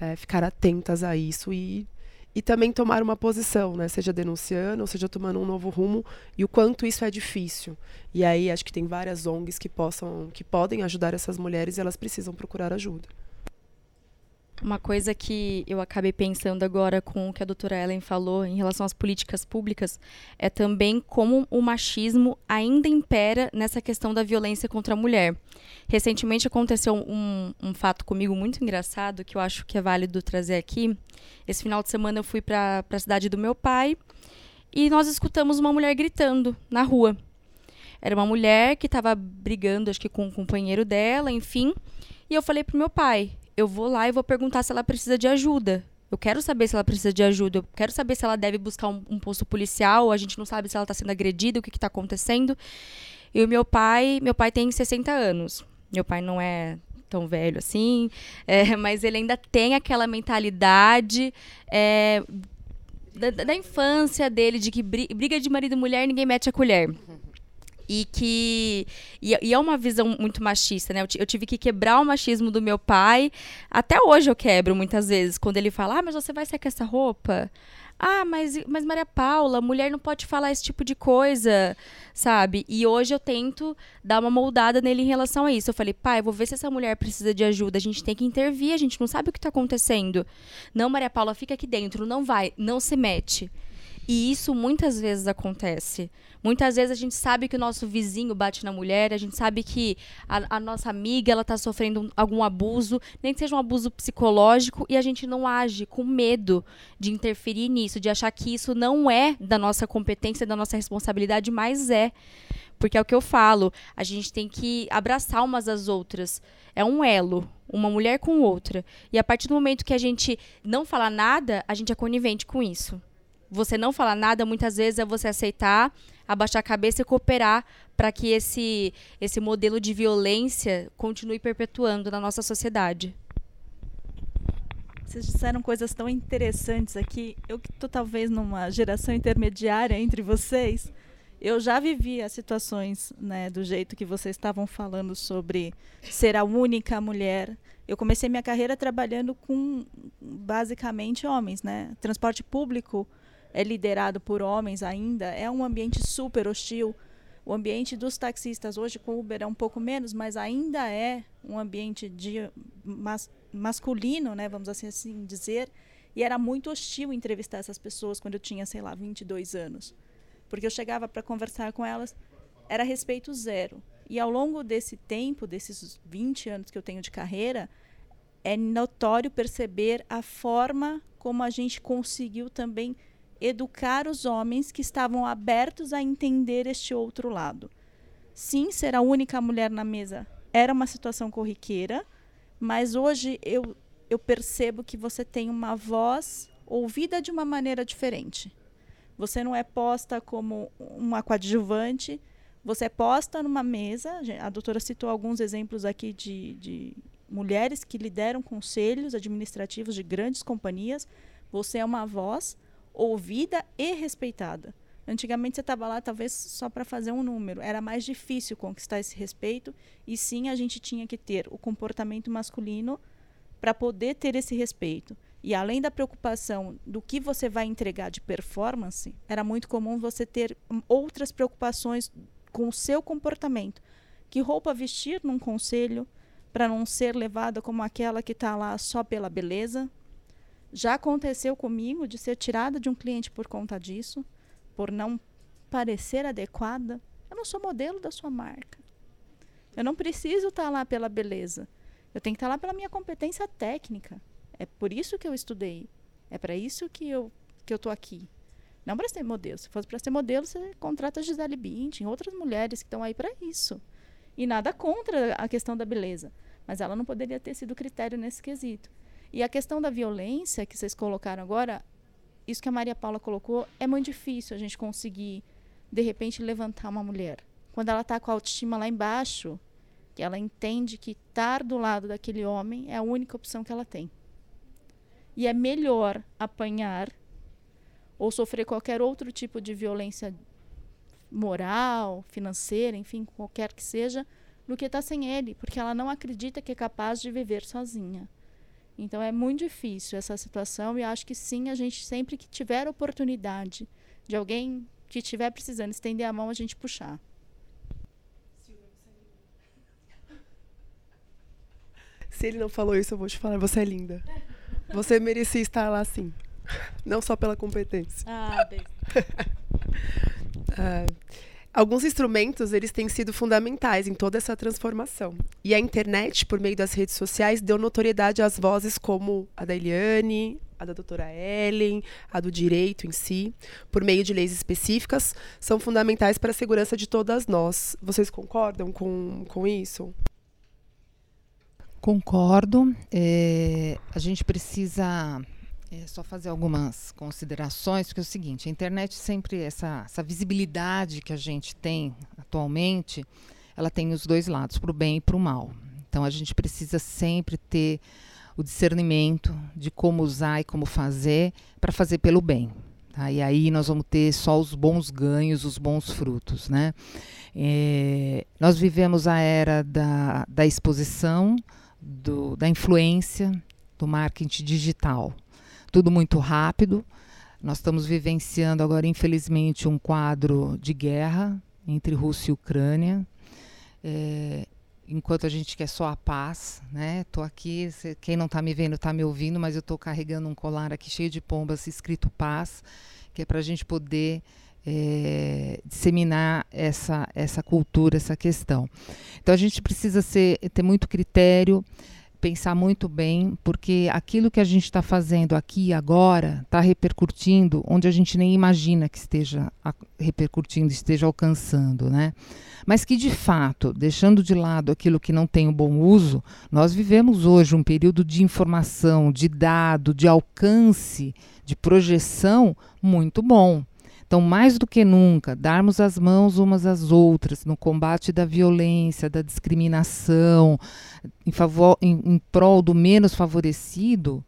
é, ficar atentas a isso e, e também tomar uma posição, né? seja denunciando, ou seja tomando um novo rumo, e o quanto isso é difícil. E aí acho que tem várias ONGs que, possam, que podem ajudar essas mulheres e elas precisam procurar ajuda. Uma coisa que eu acabei pensando agora com o que a doutora Ellen falou em relação às políticas públicas é também como o machismo ainda impera nessa questão da violência contra a mulher. Recentemente aconteceu um, um fato comigo muito engraçado que eu acho que é válido trazer aqui. Esse final de semana eu fui para a cidade do meu pai e nós escutamos uma mulher gritando na rua. Era uma mulher que estava brigando, acho que com o um companheiro dela, enfim. E eu falei pro meu pai: eu vou lá e vou perguntar se ela precisa de ajuda. Eu quero saber se ela precisa de ajuda. Eu quero saber se ela deve buscar um, um posto policial. A gente não sabe se ela está sendo agredida, o que está acontecendo. E o meu pai, meu pai tem 60 anos. Meu pai não é tão velho assim, é, mas ele ainda tem aquela mentalidade é, da, da, infância dele de que briga de marido e mulher ninguém mete a colher e que e, e, é uma visão muito machista, né? Eu, eu, tive que quebrar o machismo do meu pai. Até hoje eu quebro muitas vezes quando ele fala: "Ah, mas você vai sair com essa roupa?" Ah, mas, mas Maria Paula, mulher não pode falar esse tipo de coisa, sabe? E hoje eu tento dar uma moldada nele em relação a isso. Eu falei, pai, vou ver se essa mulher precisa de ajuda. A gente tem que intervir, a gente não sabe o que está acontecendo. Não, Maria Paula, fica aqui dentro, não vai, não se mete. E isso muitas vezes acontece. Muitas vezes a gente sabe que o nosso vizinho bate na mulher, a gente sabe que a, a nossa amiga ela está sofrendo algum abuso, nem que seja um abuso psicológico, e a gente não age com medo de interferir nisso, de achar que isso não é da nossa competência, da nossa responsabilidade, mas é. Porque é o que eu falo, a gente tem que abraçar umas às outras. É um elo, uma mulher com outra. E a partir do momento que a gente não fala nada, a gente é conivente com isso você não falar nada, muitas vezes é você aceitar, abaixar a cabeça e cooperar para que esse, esse modelo de violência continue perpetuando na nossa sociedade. Vocês disseram coisas tão interessantes aqui. Eu que estou talvez numa geração intermediária entre vocês, eu já vivi as situações né, do jeito que vocês estavam falando sobre ser a única mulher. Eu comecei minha carreira trabalhando com basicamente homens, né? Transporte público é liderado por homens ainda, é um ambiente super hostil. O ambiente dos taxistas hoje com Uber é um pouco menos, mas ainda é um ambiente de mas, masculino, né, vamos assim, assim dizer. E era muito hostil entrevistar essas pessoas quando eu tinha, sei lá, 22 anos. Porque eu chegava para conversar com elas, era respeito zero. E ao longo desse tempo, desses 20 anos que eu tenho de carreira, é notório perceber a forma como a gente conseguiu também educar os homens que estavam abertos a entender este outro lado. Sim, ser a única mulher na mesa era uma situação corriqueira, mas hoje eu, eu percebo que você tem uma voz ouvida de uma maneira diferente. Você não é posta como uma coadjuvante, você é posta numa mesa. A doutora citou alguns exemplos aqui de, de mulheres que lideram conselhos administrativos de grandes companhias. Você é uma voz ouvida e respeitada. Antigamente você estava lá talvez só para fazer um número. Era mais difícil conquistar esse respeito e sim a gente tinha que ter o comportamento masculino para poder ter esse respeito. E além da preocupação do que você vai entregar de performance, era muito comum você ter outras preocupações com o seu comportamento. Que roupa vestir num conselho para não ser levada como aquela que está lá só pela beleza. Já aconteceu comigo de ser tirada de um cliente por conta disso, por não parecer adequada. Eu não sou modelo da sua marca. Eu não preciso estar tá lá pela beleza. Eu tenho que estar tá lá pela minha competência técnica. É por isso que eu estudei. É para isso que eu que eu tô aqui. Não para ser modelo. Se fosse para ser modelo, você contrata Gisele Bündchen, outras mulheres que estão aí para isso. E nada contra a questão da beleza, mas ela não poderia ter sido critério nesse quesito. E a questão da violência que vocês colocaram agora, isso que a Maria Paula colocou, é muito difícil a gente conseguir, de repente, levantar uma mulher. Quando ela está com a autoestima lá embaixo, que ela entende que estar do lado daquele homem é a única opção que ela tem. E é melhor apanhar ou sofrer qualquer outro tipo de violência moral, financeira, enfim, qualquer que seja, do que estar tá sem ele, porque ela não acredita que é capaz de viver sozinha. Então é muito difícil essa situação e acho que sim, a gente sempre que tiver oportunidade de alguém que estiver precisando estender a mão, a gente puxar. Se ele não falou isso, eu vou te falar, você é linda. Você merecia estar lá sim. Não só pela competência. Ah, bem. Uh, alguns instrumentos eles têm sido fundamentais em toda essa transformação. E a internet, por meio das redes sociais, deu notoriedade às vozes como a da Eliane, a da doutora Ellen, a do direito em si, por meio de leis específicas, são fundamentais para a segurança de todas nós. Vocês concordam com, com isso? Concordo. É, a gente precisa é só fazer algumas considerações, porque é o seguinte, a internet sempre, essa, essa visibilidade que a gente tem atualmente, ela tem os dois lados, para o bem e para o mal. Então a gente precisa sempre ter o discernimento de como usar e como fazer para fazer pelo bem. Tá? E aí nós vamos ter só os bons ganhos, os bons frutos. Né? É, nós vivemos a era da, da exposição, do, da influência, do marketing digital tudo muito rápido. Nós estamos vivenciando agora, infelizmente, um quadro de guerra entre Rússia e Ucrânia. É, enquanto a gente quer só a paz, né? Tô aqui, cê, quem não está me vendo está me ouvindo, mas eu estou carregando um colar aqui cheio de pombas escrito paz, que é para a gente poder é, disseminar essa essa cultura, essa questão. Então a gente precisa ser, ter muito critério pensar muito bem, porque aquilo que a gente está fazendo aqui agora está repercutindo onde a gente nem imagina que esteja repercutindo, esteja alcançando, né? Mas que de fato, deixando de lado aquilo que não tem um bom uso, nós vivemos hoje um período de informação, de dado, de alcance, de projeção muito bom. Então, mais do que nunca, darmos as mãos umas às outras no combate da violência, da discriminação, em, favor, em, em prol do menos favorecido,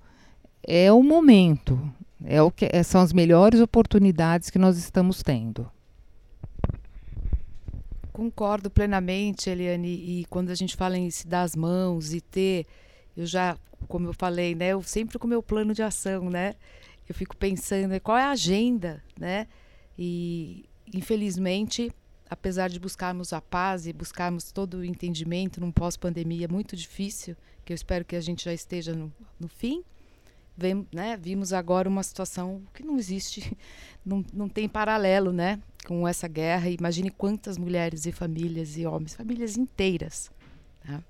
é o momento. É o que, é, são as melhores oportunidades que nós estamos tendo. Concordo plenamente, Eliane. E quando a gente fala em se dar as mãos e ter, eu já, como eu falei, né, eu sempre com o meu plano de ação, né? Eu fico pensando qual é a agenda, né? E, infelizmente, apesar de buscarmos a paz e buscarmos todo o entendimento num pós-pandemia muito difícil, que eu espero que a gente já esteja no, no fim, vem, né, vimos agora uma situação que não existe, não, não tem paralelo né, com essa guerra. Imagine quantas mulheres e famílias e homens, famílias inteiras. Né?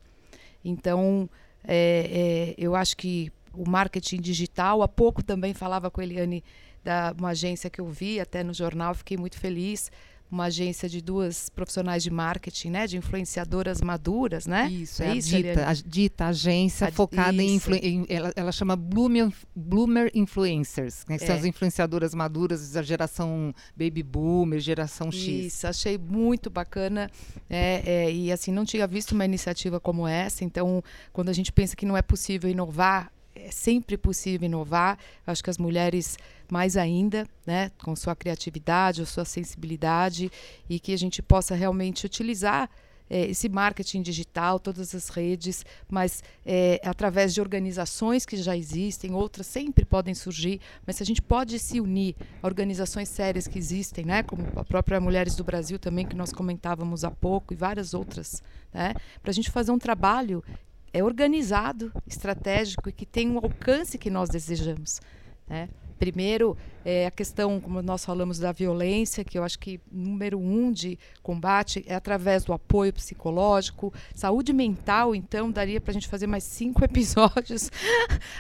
Então, é, é, eu acho que o marketing digital, há pouco também falava com a Eliane da uma agência que eu vi até no jornal, fiquei muito feliz. Uma agência de duas profissionais de marketing, né? De influenciadoras maduras, né? Isso, é, é isso, a dita, a dita agência a, focada em, em, ela, ela chama Bloomer, Bloomer Influencers, né? que é. são as influenciadoras maduras da geração Baby Boomer, geração X. Isso, achei muito bacana. É, é, e assim, não tinha visto uma iniciativa como essa, então, quando a gente pensa que não é possível inovar é sempre possível inovar. Acho que as mulheres mais ainda, né, com sua criatividade, sua sensibilidade e que a gente possa realmente utilizar é, esse marketing digital, todas as redes, mas é, através de organizações que já existem, outras sempre podem surgir, mas se a gente pode se unir a organizações sérias que existem, né, como a própria Mulheres do Brasil também, que nós comentávamos há pouco, e várias outras, né, para a gente fazer um trabalho é organizado, estratégico e que tem um alcance que nós desejamos. Né? Primeiro, é a questão, como nós falamos, da violência, que eu acho que número um de combate é através do apoio psicológico. Saúde mental, então, daria para a gente fazer mais cinco episódios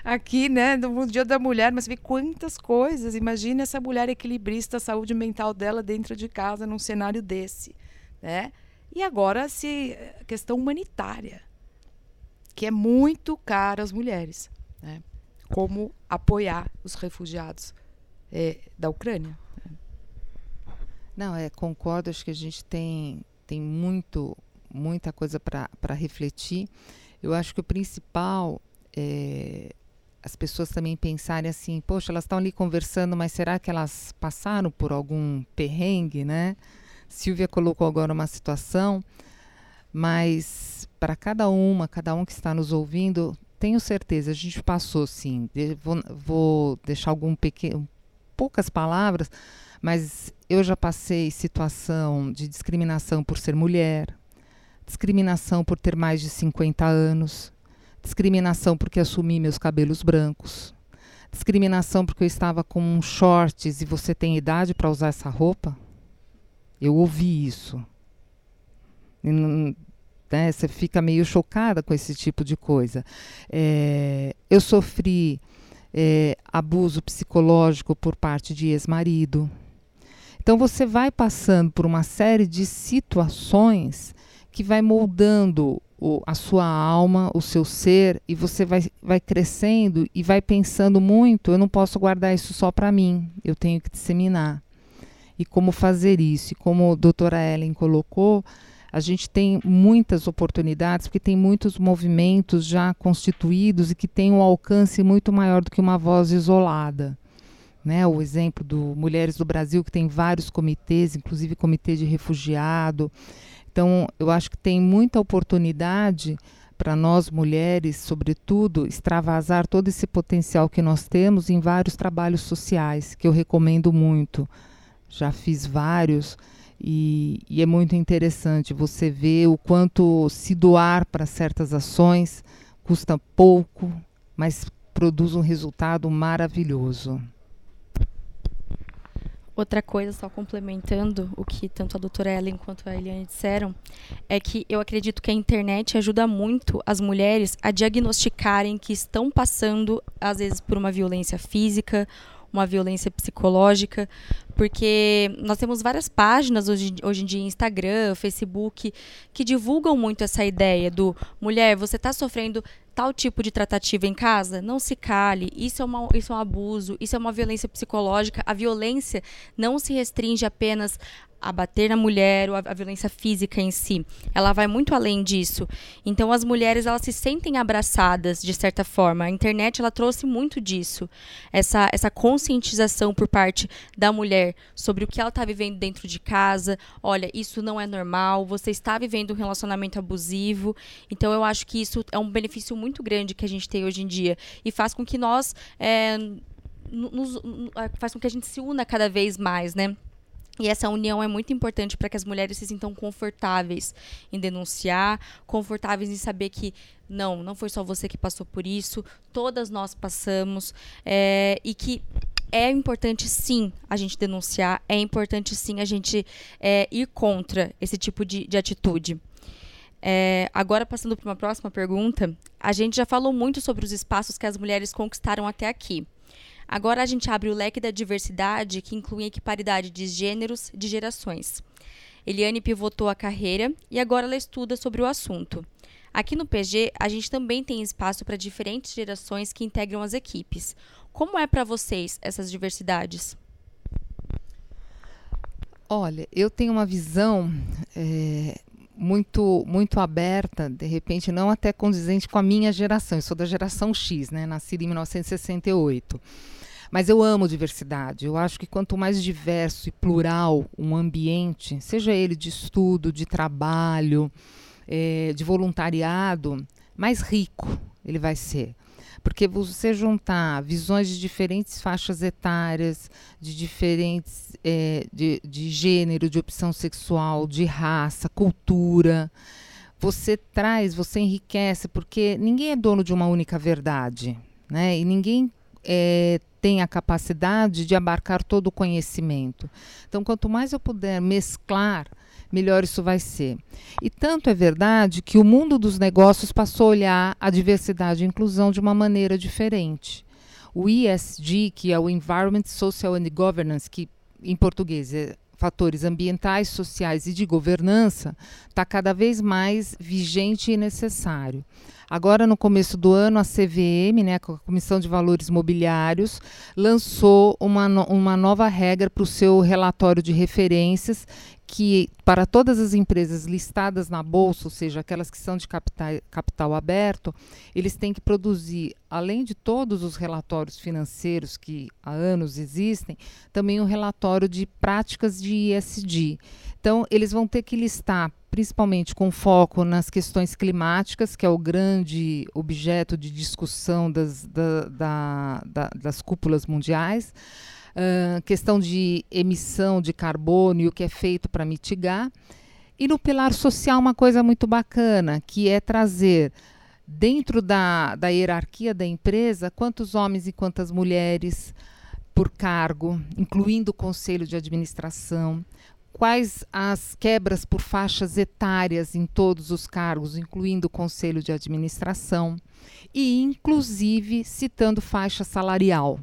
aqui, né, no Dia da Mulher, mas vê quantas coisas. Imagine essa mulher equilibrista, a saúde mental dela dentro de casa, num cenário desse. Né? E agora, se a questão humanitária, que é muito cara às mulheres. Né? como apoiar os refugiados é, da Ucrânia. Não, é, concordo, acho que a gente tem, tem muito, muita coisa para refletir. Eu acho que o principal é as pessoas também pensarem assim, poxa, elas estão ali conversando, mas será que elas passaram por algum perrengue, né? Silvia colocou agora uma situação, mas para cada uma, cada um que está nos ouvindo, tenho certeza, a gente passou sim. Vou, vou, deixar algum pequeno, poucas palavras, mas eu já passei situação de discriminação por ser mulher, discriminação por ter mais de 50 anos, discriminação porque assumi meus cabelos brancos, discriminação porque eu estava com shorts e você tem idade para usar essa roupa. Eu ouvi isso. Né? Você fica meio chocada com esse tipo de coisa. É, eu sofri é, abuso psicológico por parte de ex-marido. Então você vai passando por uma série de situações que vai moldando o, a sua alma, o seu ser, e você vai, vai crescendo e vai pensando muito: eu não posso guardar isso só para mim, eu tenho que disseminar. E como fazer isso? E como a doutora Ellen colocou, a gente tem muitas oportunidades, porque tem muitos movimentos já constituídos e que têm um alcance muito maior do que uma voz isolada. Né, o exemplo do Mulheres do Brasil, que tem vários comitês, inclusive comitê de refugiado. Então, eu acho que tem muita oportunidade para nós mulheres, sobretudo, extravasar todo esse potencial que nós temos em vários trabalhos sociais, que eu recomendo muito. Já fiz vários e, e, é muito interessante você ver o quanto se doar para certas ações custa pouco, mas produz um resultado maravilhoso. Outra coisa, só complementando o que tanto a doutora Ellen quanto a Eliane disseram, é que eu acredito que a internet ajuda muito as mulheres a diagnosticarem que estão passando, às vezes, por uma violência física uma violência psicológica, porque nós temos várias páginas hoje, hoje em dia, Instagram, Facebook, que divulgam muito essa ideia do mulher, você está sofrendo tal tipo de tratativa em casa, não se cale, isso é, uma, isso é um abuso, isso é uma violência psicológica. A violência não se restringe apenas a bater na mulher ou a, a, violência física em si. Ela vai muito além disso. Então as mulheres elas se sentem abraçadas de certa forma. A internet ela trouxe muito disso. Essa essa conscientização por parte da mulher sobre o que ela está vivendo dentro de casa. Olha, isso não é normal. Você está vivendo um relacionamento abusivo. Então eu acho que isso é um benefício muito grande que a gente tem hoje em dia e faz com que nós é, nos, faz com que a gente se una cada vez mais, né? E essa união é muito importante para que as mulheres se sintam confortáveis em denunciar, confortáveis em saber que não, não foi só você que passou por isso, todas nós passamos, é, e que é importante sim a gente denunciar, é importante sim a gente é, ir contra esse tipo de, de atitude. É, agora, passando para uma próxima pergunta, a gente já falou muito sobre os espaços que as mulheres conquistaram até aqui. Agora a gente abre o leque da diversidade, que inclui equiparidade de gêneros, de gerações. Eliane pivotou a carreira e agora ela estuda sobre o assunto. Aqui no PG, a gente também tem espaço para diferentes gerações que integram as equipes. Como é para vocês essas diversidades? Olha, eu tenho uma visão é, muito muito aberta, de repente não até condizente com a minha geração. Eu sou da geração X, né? Nasci em 1968. Mas eu amo diversidade. Eu acho que quanto mais diverso e plural um ambiente, seja ele de estudo, de trabalho, é, de voluntariado, mais rico ele vai ser. Porque você juntar visões de diferentes faixas etárias, de diferentes é, de, de gênero, de opção sexual, de raça, cultura, você traz, você enriquece, porque ninguém é dono de uma única verdade. Né? E ninguém é, tem a capacidade de abarcar todo o conhecimento. Então, quanto mais eu puder mesclar melhor isso vai ser. E tanto é verdade que o mundo dos negócios passou a olhar a diversidade e inclusão de uma maneira diferente. O ESG, que é o Environment, Social and Governance, que em português é fatores ambientais, sociais e de governança, está cada vez mais vigente e necessário. Agora, no começo do ano, a CVM, né, a Comissão de Valores Mobiliários, lançou uma, no, uma nova regra para o seu relatório de referências, que para todas as empresas listadas na bolsa, ou seja, aquelas que são de capital, capital aberto, eles têm que produzir, além de todos os relatórios financeiros que há anos existem, também um relatório de práticas de ISD. Então, eles vão ter que listar principalmente com foco nas questões climáticas, que é o grande objeto de discussão das, da, da, da, das cúpulas mundiais, uh, questão de emissão de carbono e o que é feito para mitigar. E no pilar social, uma coisa muito bacana, que é trazer dentro da, da hierarquia da empresa quantos homens e quantas mulheres por cargo, incluindo o conselho de administração, quais as quebras por faixas etárias em todos os cargos, incluindo o conselho de administração, e inclusive citando faixa salarial.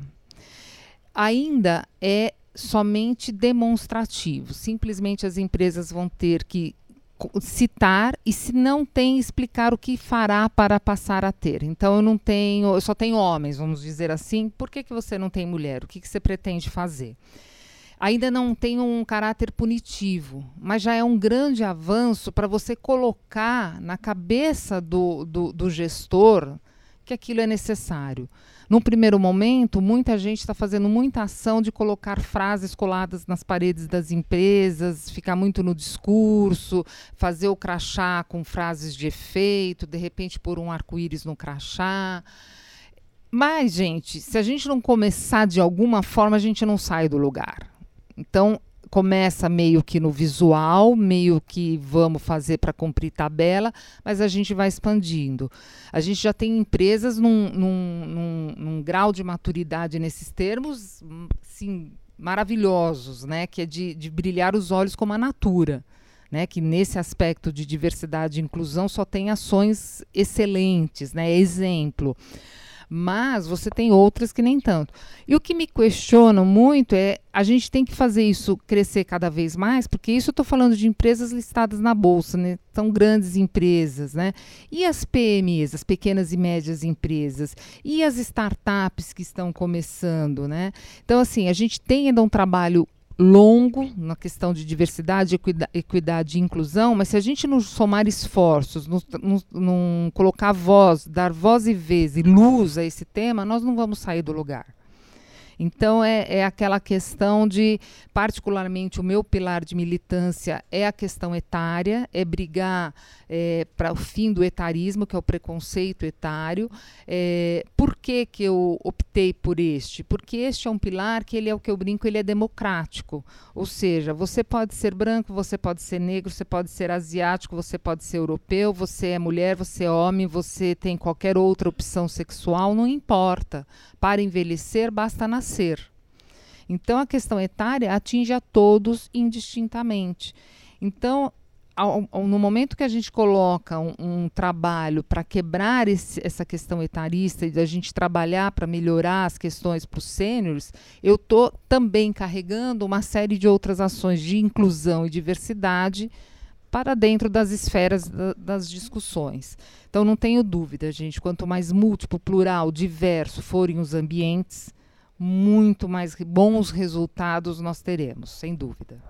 Ainda é somente demonstrativo, simplesmente as empresas vão ter que citar e se não tem explicar o que fará para passar a ter. Então eu não tenho, eu só tenho homens, vamos dizer assim. Por que, que você não tem mulher? O que, que você pretende fazer? Ainda não tem um caráter punitivo, mas já é um grande avanço para você colocar na cabeça do, do, do, gestor que aquilo é necessário. Num primeiro momento, muita gente está fazendo muita ação de colocar frases coladas nas paredes das empresas, ficar muito no discurso, fazer o crachá com frases de efeito, de repente pôr um arco-íris no crachá. Mas, gente, se a gente não começar de alguma forma, a gente não sai do lugar. Então, começa meio que no visual, meio que vamos fazer para cumprir tabela, mas a gente vai expandindo. A gente já tem empresas num, num, num, num grau de maturidade nesses termos, sim, maravilhosos, né? Que é de, de brilhar os olhos como a natura. Né, que nesse aspecto de diversidade e inclusão só tem ações excelentes, né, exemplo mas você tem outras que nem tanto. E o que me questionam muito é a gente tem que fazer isso crescer cada vez mais, porque isso eu estou falando de empresas listadas na bolsa, né? São grandes empresas, né? E as PMEs, as pequenas e médias empresas, e as startups que estão começando, né? Então, assim, a gente tem ainda um trabalho longo na questão de diversidade, equidade, e inclusão, mas se a gente não somar esforços, não, não colocar voz, dar voz e vez e luz a esse tema, nós não vamos sair do lugar. Então, é, é aquela questão de, particularmente, o meu pilar de militância é a questão etária, é brigar é, para o fim do etarismo, que é o preconceito etário. É, por que, que eu optei por este? Porque este é um pilar que ele é o que eu brinco, ele é democrático. Ou seja, você pode ser branco, você pode ser negro, você pode ser asiático, você pode ser europeu, você é mulher, você é homem, você tem qualquer outra opção sexual, não importa. Para envelhecer, basta nascer. Então, a questão etária atinge a todos indistintamente. Então, ao, ao, no momento que a gente coloca um, um trabalho para quebrar esse, essa questão etarista e da gente trabalhar para melhorar as questões para os sêniores, eu estou também carregando uma série de outras ações de inclusão e diversidade para dentro das esferas da, das discussões. Então, não tenho dúvida, gente, quanto mais múltiplo, plural, diverso forem os ambientes, muito mais bons resultados nós teremos, sem dúvida.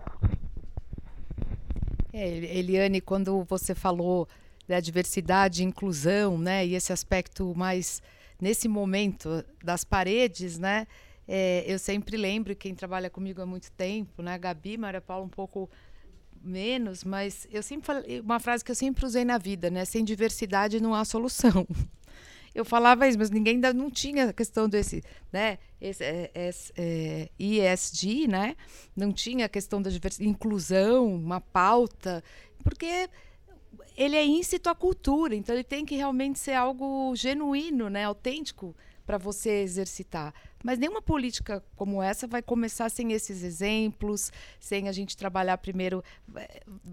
É, Eliane, quando você falou da diversidade inclusão, né, e esse aspecto mais nesse momento das paredes, né, é, eu sempre lembro quem trabalha comigo há muito tempo, né, Gabi, Maria Paula um pouco menos, mas eu sempre falei uma frase que eu sempre usei na vida, né, sem diversidade não há solução. Eu falava isso, mas ninguém ainda não tinha a questão desse, né, esse, é, esse, é, ESG, né, não tinha a questão da diversidade, inclusão, uma pauta, porque ele é íncito à cultura, então ele tem que realmente ser algo genuíno, né, autêntico para você exercitar. Mas nenhuma política como essa vai começar sem esses exemplos, sem a gente trabalhar primeiro.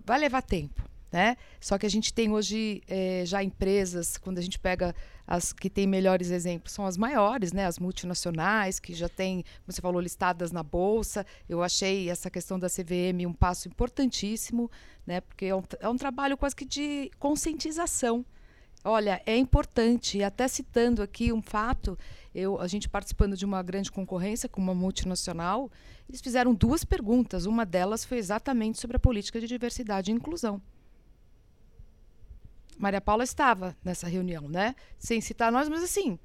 Vai levar tempo. Né? Só que a gente tem hoje é, já empresas, quando a gente pega as que têm melhores exemplos, são as maiores, né? as multinacionais, que já têm, como você falou, listadas na Bolsa. Eu achei essa questão da CVM um passo importantíssimo, né? porque é um, é um trabalho quase que de conscientização. Olha, é importante, até citando aqui um fato, eu, a gente participando de uma grande concorrência com uma multinacional, eles fizeram duas perguntas. Uma delas foi exatamente sobre a política de diversidade e inclusão. Maria Paula estava nessa reunião, né? Sem citar nós, mas assim,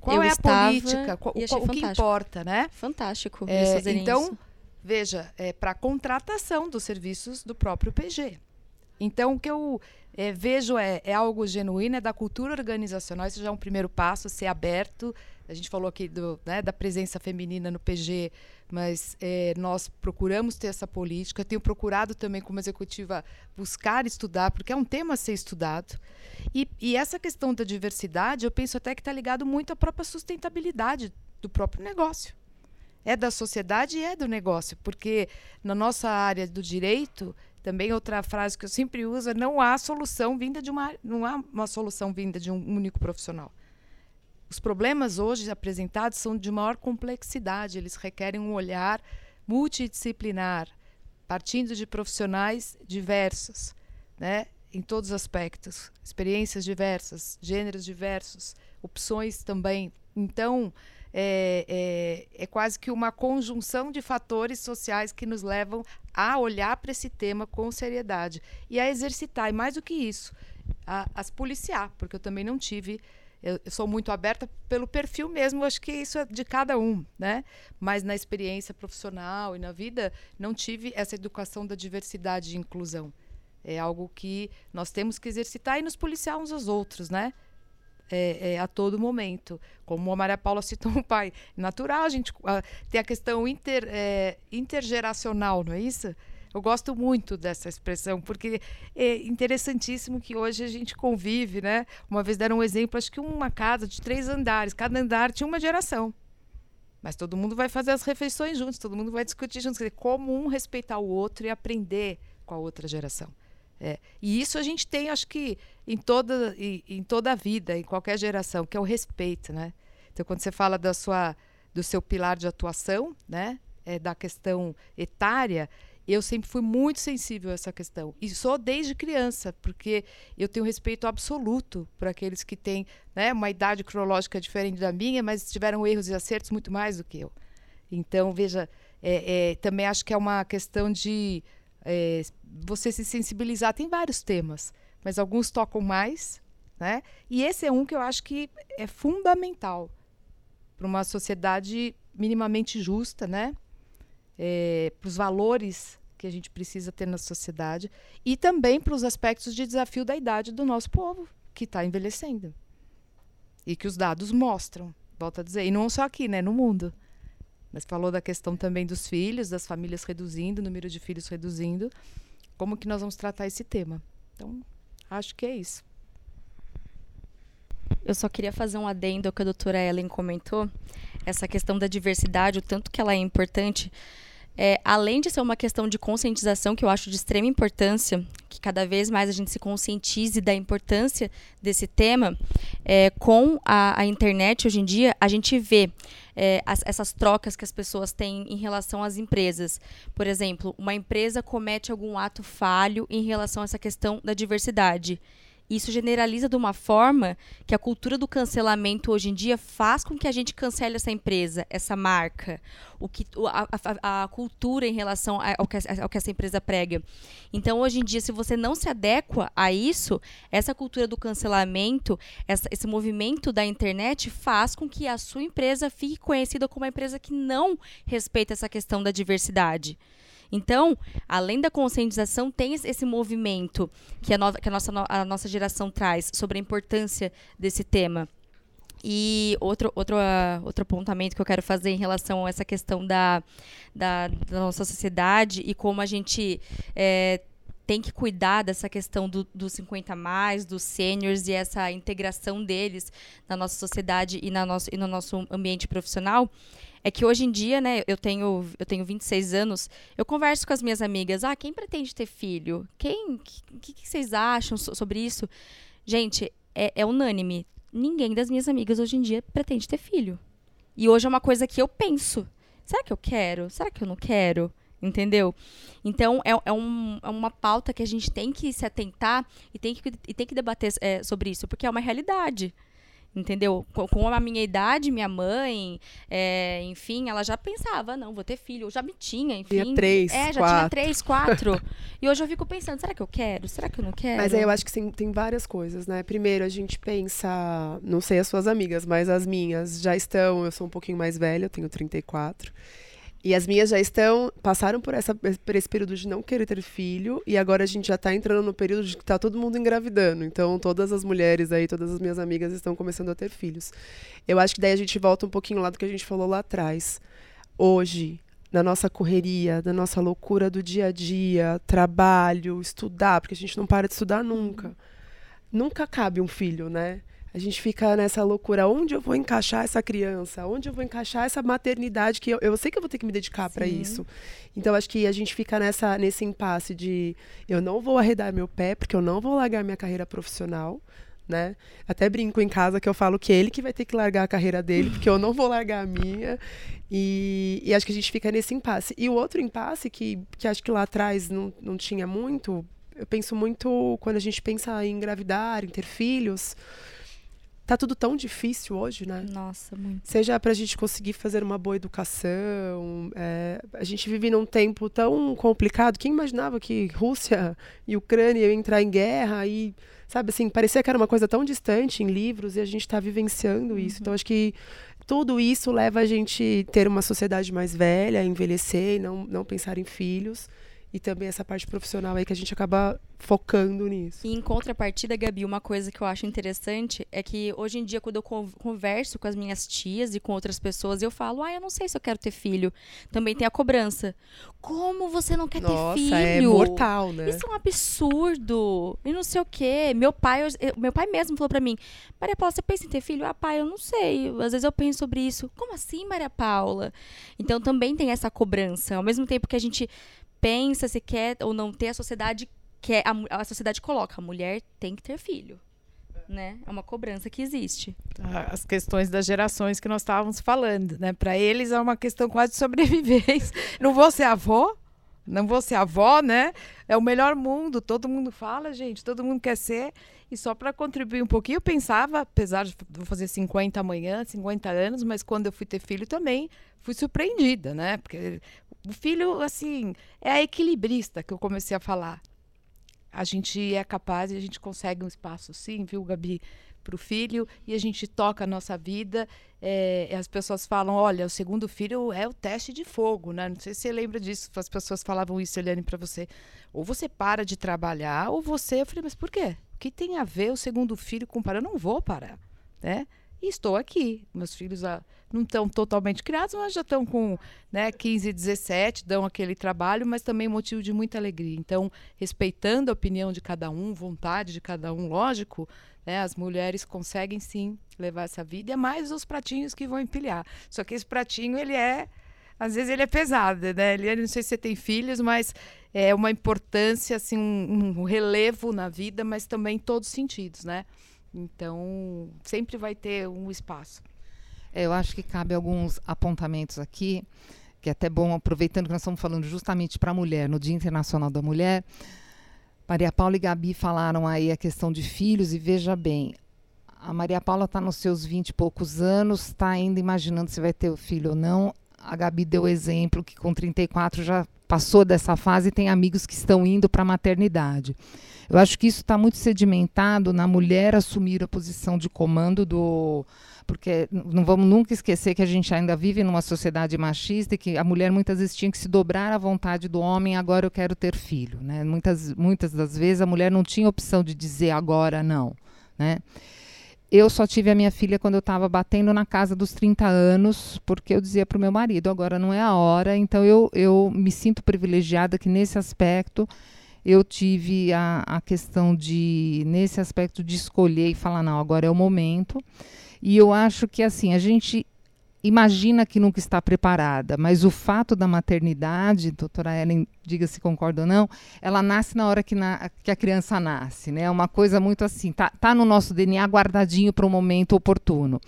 qual eu é a política? Qual, qual, o que importa, né? Fantástico. É, então, isso. veja, é para contratação dos serviços do próprio PG. Então, o que eu é, vejo é, é, algo genuíno, é da cultura organizacional. Isso já é um primeiro passo, ser aberto. A gente falou aqui do, né, da presença feminina no PG, mas é, nós procuramos ter essa política. Tenho procurado também, como executiva, buscar estudar, porque é um tema a ser estudado. E, e essa questão da diversidade, eu penso até que está ligado muito à própria sustentabilidade do próprio negócio. É da sociedade e é do negócio, porque na nossa área do direito, também outra frase que eu sempre uso é não há solução vinda de uma não há uma solução vinda de um único profissional. Os problemas hoje apresentados são de maior complexidade, eles requerem um olhar multidisciplinar, partindo de profissionais diversos, né, em todos os aspectos, experiências diversas, gêneros diversos, opções também. Então, é, é, é, quase que uma conjunção de fatores sociais que nos levam a olhar para esse tema com seriedade e a exercitar, e mais do que isso, a, a se policiar, porque eu também não tive. Eu, eu, sou muito aberta pelo perfil mesmo, acho que isso é de cada um, né? Mas na experiência profissional e na vida, não tive essa educação da diversidade e inclusão. É algo que nós temos que exercitar e nos policiar uns aos outros, né? É, é, a todo momento. Como a Maria Paula citou o pai, natural a gente a, tem a questão inter, é, intergeracional, não é isso? Eu gosto muito dessa expressão, porque é interessantíssimo que hoje a gente convive, né? Uma vez deram um exemplo, acho que uma casa de três andares, cada andar tinha uma geração. Mas todo mundo vai fazer as refeições juntos, todo mundo vai discutir juntos, quer dizer, como um respeitar o outro e aprender com a outra geração. É. E isso a gente tem, acho que, em toda, em, em, toda a vida, em qualquer geração, que é o respeito, né? Então, quando você fala da sua, do seu pilar de atuação, né? É, da questão etária, eu sempre fui muito sensível a essa questão. E sou desde criança, porque eu tenho respeito absoluto por aqueles que têm né, uma idade cronológica diferente da minha, mas tiveram erros e acertos muito mais do que eu. Então, veja, é, é, também acho que é uma questão de é, você se sensibilizar. Tem vários temas, mas alguns tocam mais, né? E esse é um que eu acho que é fundamental para uma sociedade minimamente justa, né? É, para os valores que a gente precisa ter na sociedade e também para os aspectos de desafio da idade do nosso povo que está envelhecendo e que os dados mostram, volto a dizer, e não só aqui, né, no mundo. Mas falou da questão também dos filhos, das famílias reduzindo, número de filhos reduzindo. Como que nós vamos tratar esse tema? Então, acho que é isso. Eu só queria fazer um adendo ao que a doutora Ellen comentou, essa questão da diversidade, o tanto que ela é importante é, além de ser uma questão de conscientização, que eu acho de extrema importância, que cada vez mais a gente se conscientize da importância desse tema, é, com a, a, internet hoje em dia, a gente vê é, as, essas trocas que as pessoas têm em relação às empresas. Por exemplo, uma empresa comete algum ato falho em relação a essa questão da diversidade. Isso generaliza de uma forma que a cultura do cancelamento hoje em dia faz com que a gente cancele essa empresa, essa marca, o que, a, a, a cultura em relação ao que, ao que essa empresa prega. Então, hoje em dia, se você não se adequa a isso, essa cultura do cancelamento, essa, esse movimento da internet faz com que a sua empresa fique conhecida como uma empresa que não respeita essa questão da diversidade. Então, além da conscientização, tem esse movimento que a, no, que a, nossa, a nossa geração traz sobre a importância desse tema. E outro, outro, uh, outro apontamento que eu quero fazer em relação a essa questão da, da, da nossa sociedade e como a gente é, tem que cuidar dessa questão dos do 50 mais, dos seniors e essa integração deles na nossa sociedade e, na nosso, e no nosso ambiente profissional é que hoje em dia, né, eu tenho, eu tenho 26 anos, eu converso com as minhas amigas, ah, quem pretende ter filho? Quem, o que, que, vocês acham sobre isso? Gente, é, é unânime, ninguém das minhas amigas hoje em dia pretende ter filho. E hoje é uma coisa que eu penso, será que eu quero? Será que eu não quero? Entendeu? Então, é, é, um, é, uma pauta que a gente tem que se atentar e tem que, e tem que debater é, sobre isso, porque é uma realidade entendeu? Com, a minha idade, minha mãe, é, enfim, ela já pensava, não, vou ter filho, eu já me tinha, enfim. Tinha três, É, já quatro. tinha três, quatro. e hoje eu fico pensando, será que eu quero? Será que eu não quero? Mas aí eu acho que sim, tem várias coisas, né? Primeiro, a gente pensa, não sei as suas amigas, mas as minhas já estão, eu sou um pouquinho mais velha, eu tenho 34. E as minhas já estão, passaram por, essa, por esse período de não querer ter filho, e agora a gente já está entrando no período de que está todo mundo engravidando. Então, todas as mulheres aí, todas as minhas amigas estão começando a ter filhos. Eu acho que daí a gente volta um pouquinho lá do que a gente falou lá atrás. Hoje, na nossa correria, na nossa loucura do dia a dia, trabalho, estudar, porque a gente não para de estudar nunca. Nunca cabe um filho, né? A gente fica nessa loucura, onde eu vou encaixar essa criança? Onde eu vou encaixar essa maternidade que eu, eu sei que eu vou ter que me dedicar para isso. Então acho que a gente fica nessa nesse impasse de eu não vou arredar meu pé porque eu não vou largar minha carreira profissional, né? Até brinco em casa que eu falo que ele que vai ter que largar a carreira dele, porque eu não vou largar a minha. E, e acho que a gente fica nesse impasse. E o outro impasse que, que acho que lá atrás não, não tinha muito, eu penso muito quando a gente pensa em engravidar, em ter filhos tá tudo tão difícil hoje, né? Nossa, muito. Seja para a gente conseguir fazer uma boa educação. É, a gente vive num tempo tão complicado. Quem imaginava que Rússia e Ucrânia iam entrar em guerra e, sabe assim, parecia que era uma coisa tão distante em livros e a gente está vivenciando isso. Uhum. Então, acho que tudo isso leva a gente ter uma sociedade mais velha, envelhecer e não, não pensar em filhos e também essa parte profissional aí que a gente acaba focando nisso. E em contrapartida, Gabi, uma coisa que eu acho interessante é que hoje em dia, quando eu converso com as minhas tias e com outras pessoas, eu falo, ah, eu não sei se eu quero ter filho. Também tem a cobrança. Como você não quer Nossa, ter filho? é mortal, né? Isso é um absurdo. E não sei o quê. Meu pai, eu, meu pai mesmo falou para mim, Maria Paula, você pensa em ter filho? Ah, pai, eu não sei. Às vezes eu penso sobre isso. Como assim, Maria Paula? Então também tem essa cobrança. Ao mesmo tempo que a gente pensa se quer ou não ter, a sociedade quer, a, a sociedade coloca, a mulher tem que ter filho. Né? É uma cobrança que existe. As questões das gerações que nós estávamos falando, né? Para eles é uma questão quase de sobrevivência. Não vou ser avó, não vou ser avó, né? É o melhor mundo, todo mundo fala, gente, todo mundo quer ser. E só para contribuir um pouquinho, eu pensava, apesar de vou fazer 50 amanhã, 50 anos, mas quando eu fui ter filho também fui surpreendida, né? Porque o filho, assim, é a equilibrista que eu comecei a falar. A gente é capaz e a gente consegue um espaço, sim, viu, Gabi, para o filho e a gente toca a nossa vida. É, as pessoas falam: olha, o segundo filho é o teste de fogo, né? Não sei se você lembra disso. As pessoas falavam isso, Eliane, para você. Ou você para de trabalhar, ou você. Eu falei: mas por quê? O que tem a ver o segundo filho com parar? Eu não vou parar, né? E estou aqui. Meus filhos ah, não estão totalmente criados, mas já estão com né, 15, 17, dão aquele trabalho, mas também motivo de muita alegria. Então, respeitando a opinião de cada um, vontade de cada um, lógico, né, as mulheres conseguem sim levar essa vida, e é mais os pratinhos que vão empilhar. Só que esse pratinho, ele é às vezes ele é pesado, né? Ele, não sei se você tem filhos, mas é uma importância, assim, um, um relevo na vida, mas também em todos os sentidos, né? Então, sempre vai ter um espaço. É, eu acho que cabe alguns apontamentos aqui, que é até bom, aproveitando que nós estamos falando justamente para a mulher, no Dia Internacional da Mulher, Maria Paula e Gabi falaram aí a questão de filhos, e veja bem, a Maria Paula está nos seus 20 e poucos anos, está ainda imaginando se vai ter o filho ou não. A Gabi deu exemplo que com 34 já passou dessa fase e tem amigos que estão indo para a maternidade. Eu acho que isso está muito sedimentado na mulher assumir a posição de comando do. Porque não vamos nunca esquecer que a gente ainda vive numa sociedade machista e que a mulher muitas vezes tinha que se dobrar à vontade do homem, agora eu quero ter filho. Né? Muitas, muitas das vezes a mulher não tinha opção de dizer agora não. Né? Eu só tive a minha filha quando eu estava batendo na casa dos 30 anos, porque eu dizia para o meu marido, agora não é a hora. Então eu, eu me sinto privilegiada que nesse aspecto eu tive a, a questão de, nesse aspecto de escolher e falar, não, agora é o momento. E eu acho que assim, a gente imagina que nunca está preparada, mas o fato da maternidade, doutora Ellen, diga se concorda ou não, ela nasce na hora que, na, que a criança nasce, né? É uma coisa muito assim, tá, tá no nosso DNA guardadinho para o momento oportuno.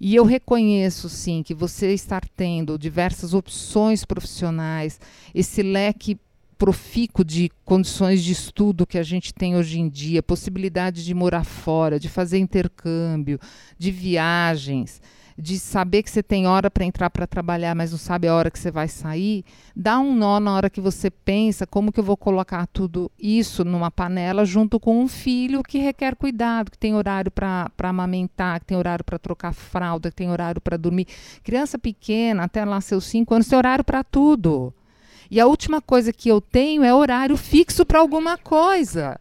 E eu reconheço, sim, que você estar tendo diversas opções profissionais, esse leque profícuo de condições de estudo que a gente tem hoje em dia, possibilidade de morar fora, de fazer intercâmbio, de viagens, de saber que você tem hora para entrar para trabalhar, mas não sabe a hora que você vai sair, dá um nó na hora que você pensa como que eu vou colocar tudo isso numa panela junto com um filho que requer cuidado, que tem horário para amamentar, que tem horário para trocar fralda, que tem horário para dormir. Criança pequena, até lá seus cinco anos, tem horário para tudo. E a última coisa que eu tenho é horário fixo para alguma coisa.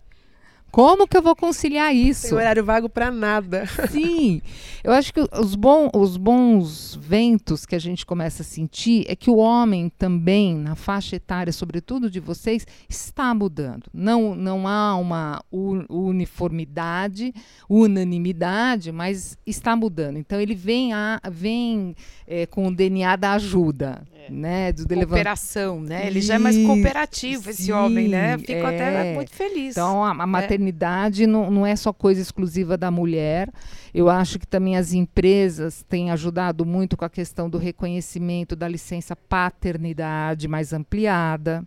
Como que eu vou conciliar isso? Tem horário vago para nada. Sim. Eu acho que os, bom, os bons ventos que a gente começa a sentir é que o homem também, na faixa etária, sobretudo de vocês, está mudando. Não, não há uma uniformidade, unanimidade, mas está mudando. Então ele vem, a, vem é, com o DNA da ajuda. É. Né, do cooperação, né? Ele já é mais cooperativo, esse Sim, homem, né? Fico é. até muito feliz. Então, a, a maternidade maternidade não, não é só coisa exclusiva da mulher. Eu acho que também as empresas têm ajudado muito com a questão do reconhecimento da licença paternidade mais ampliada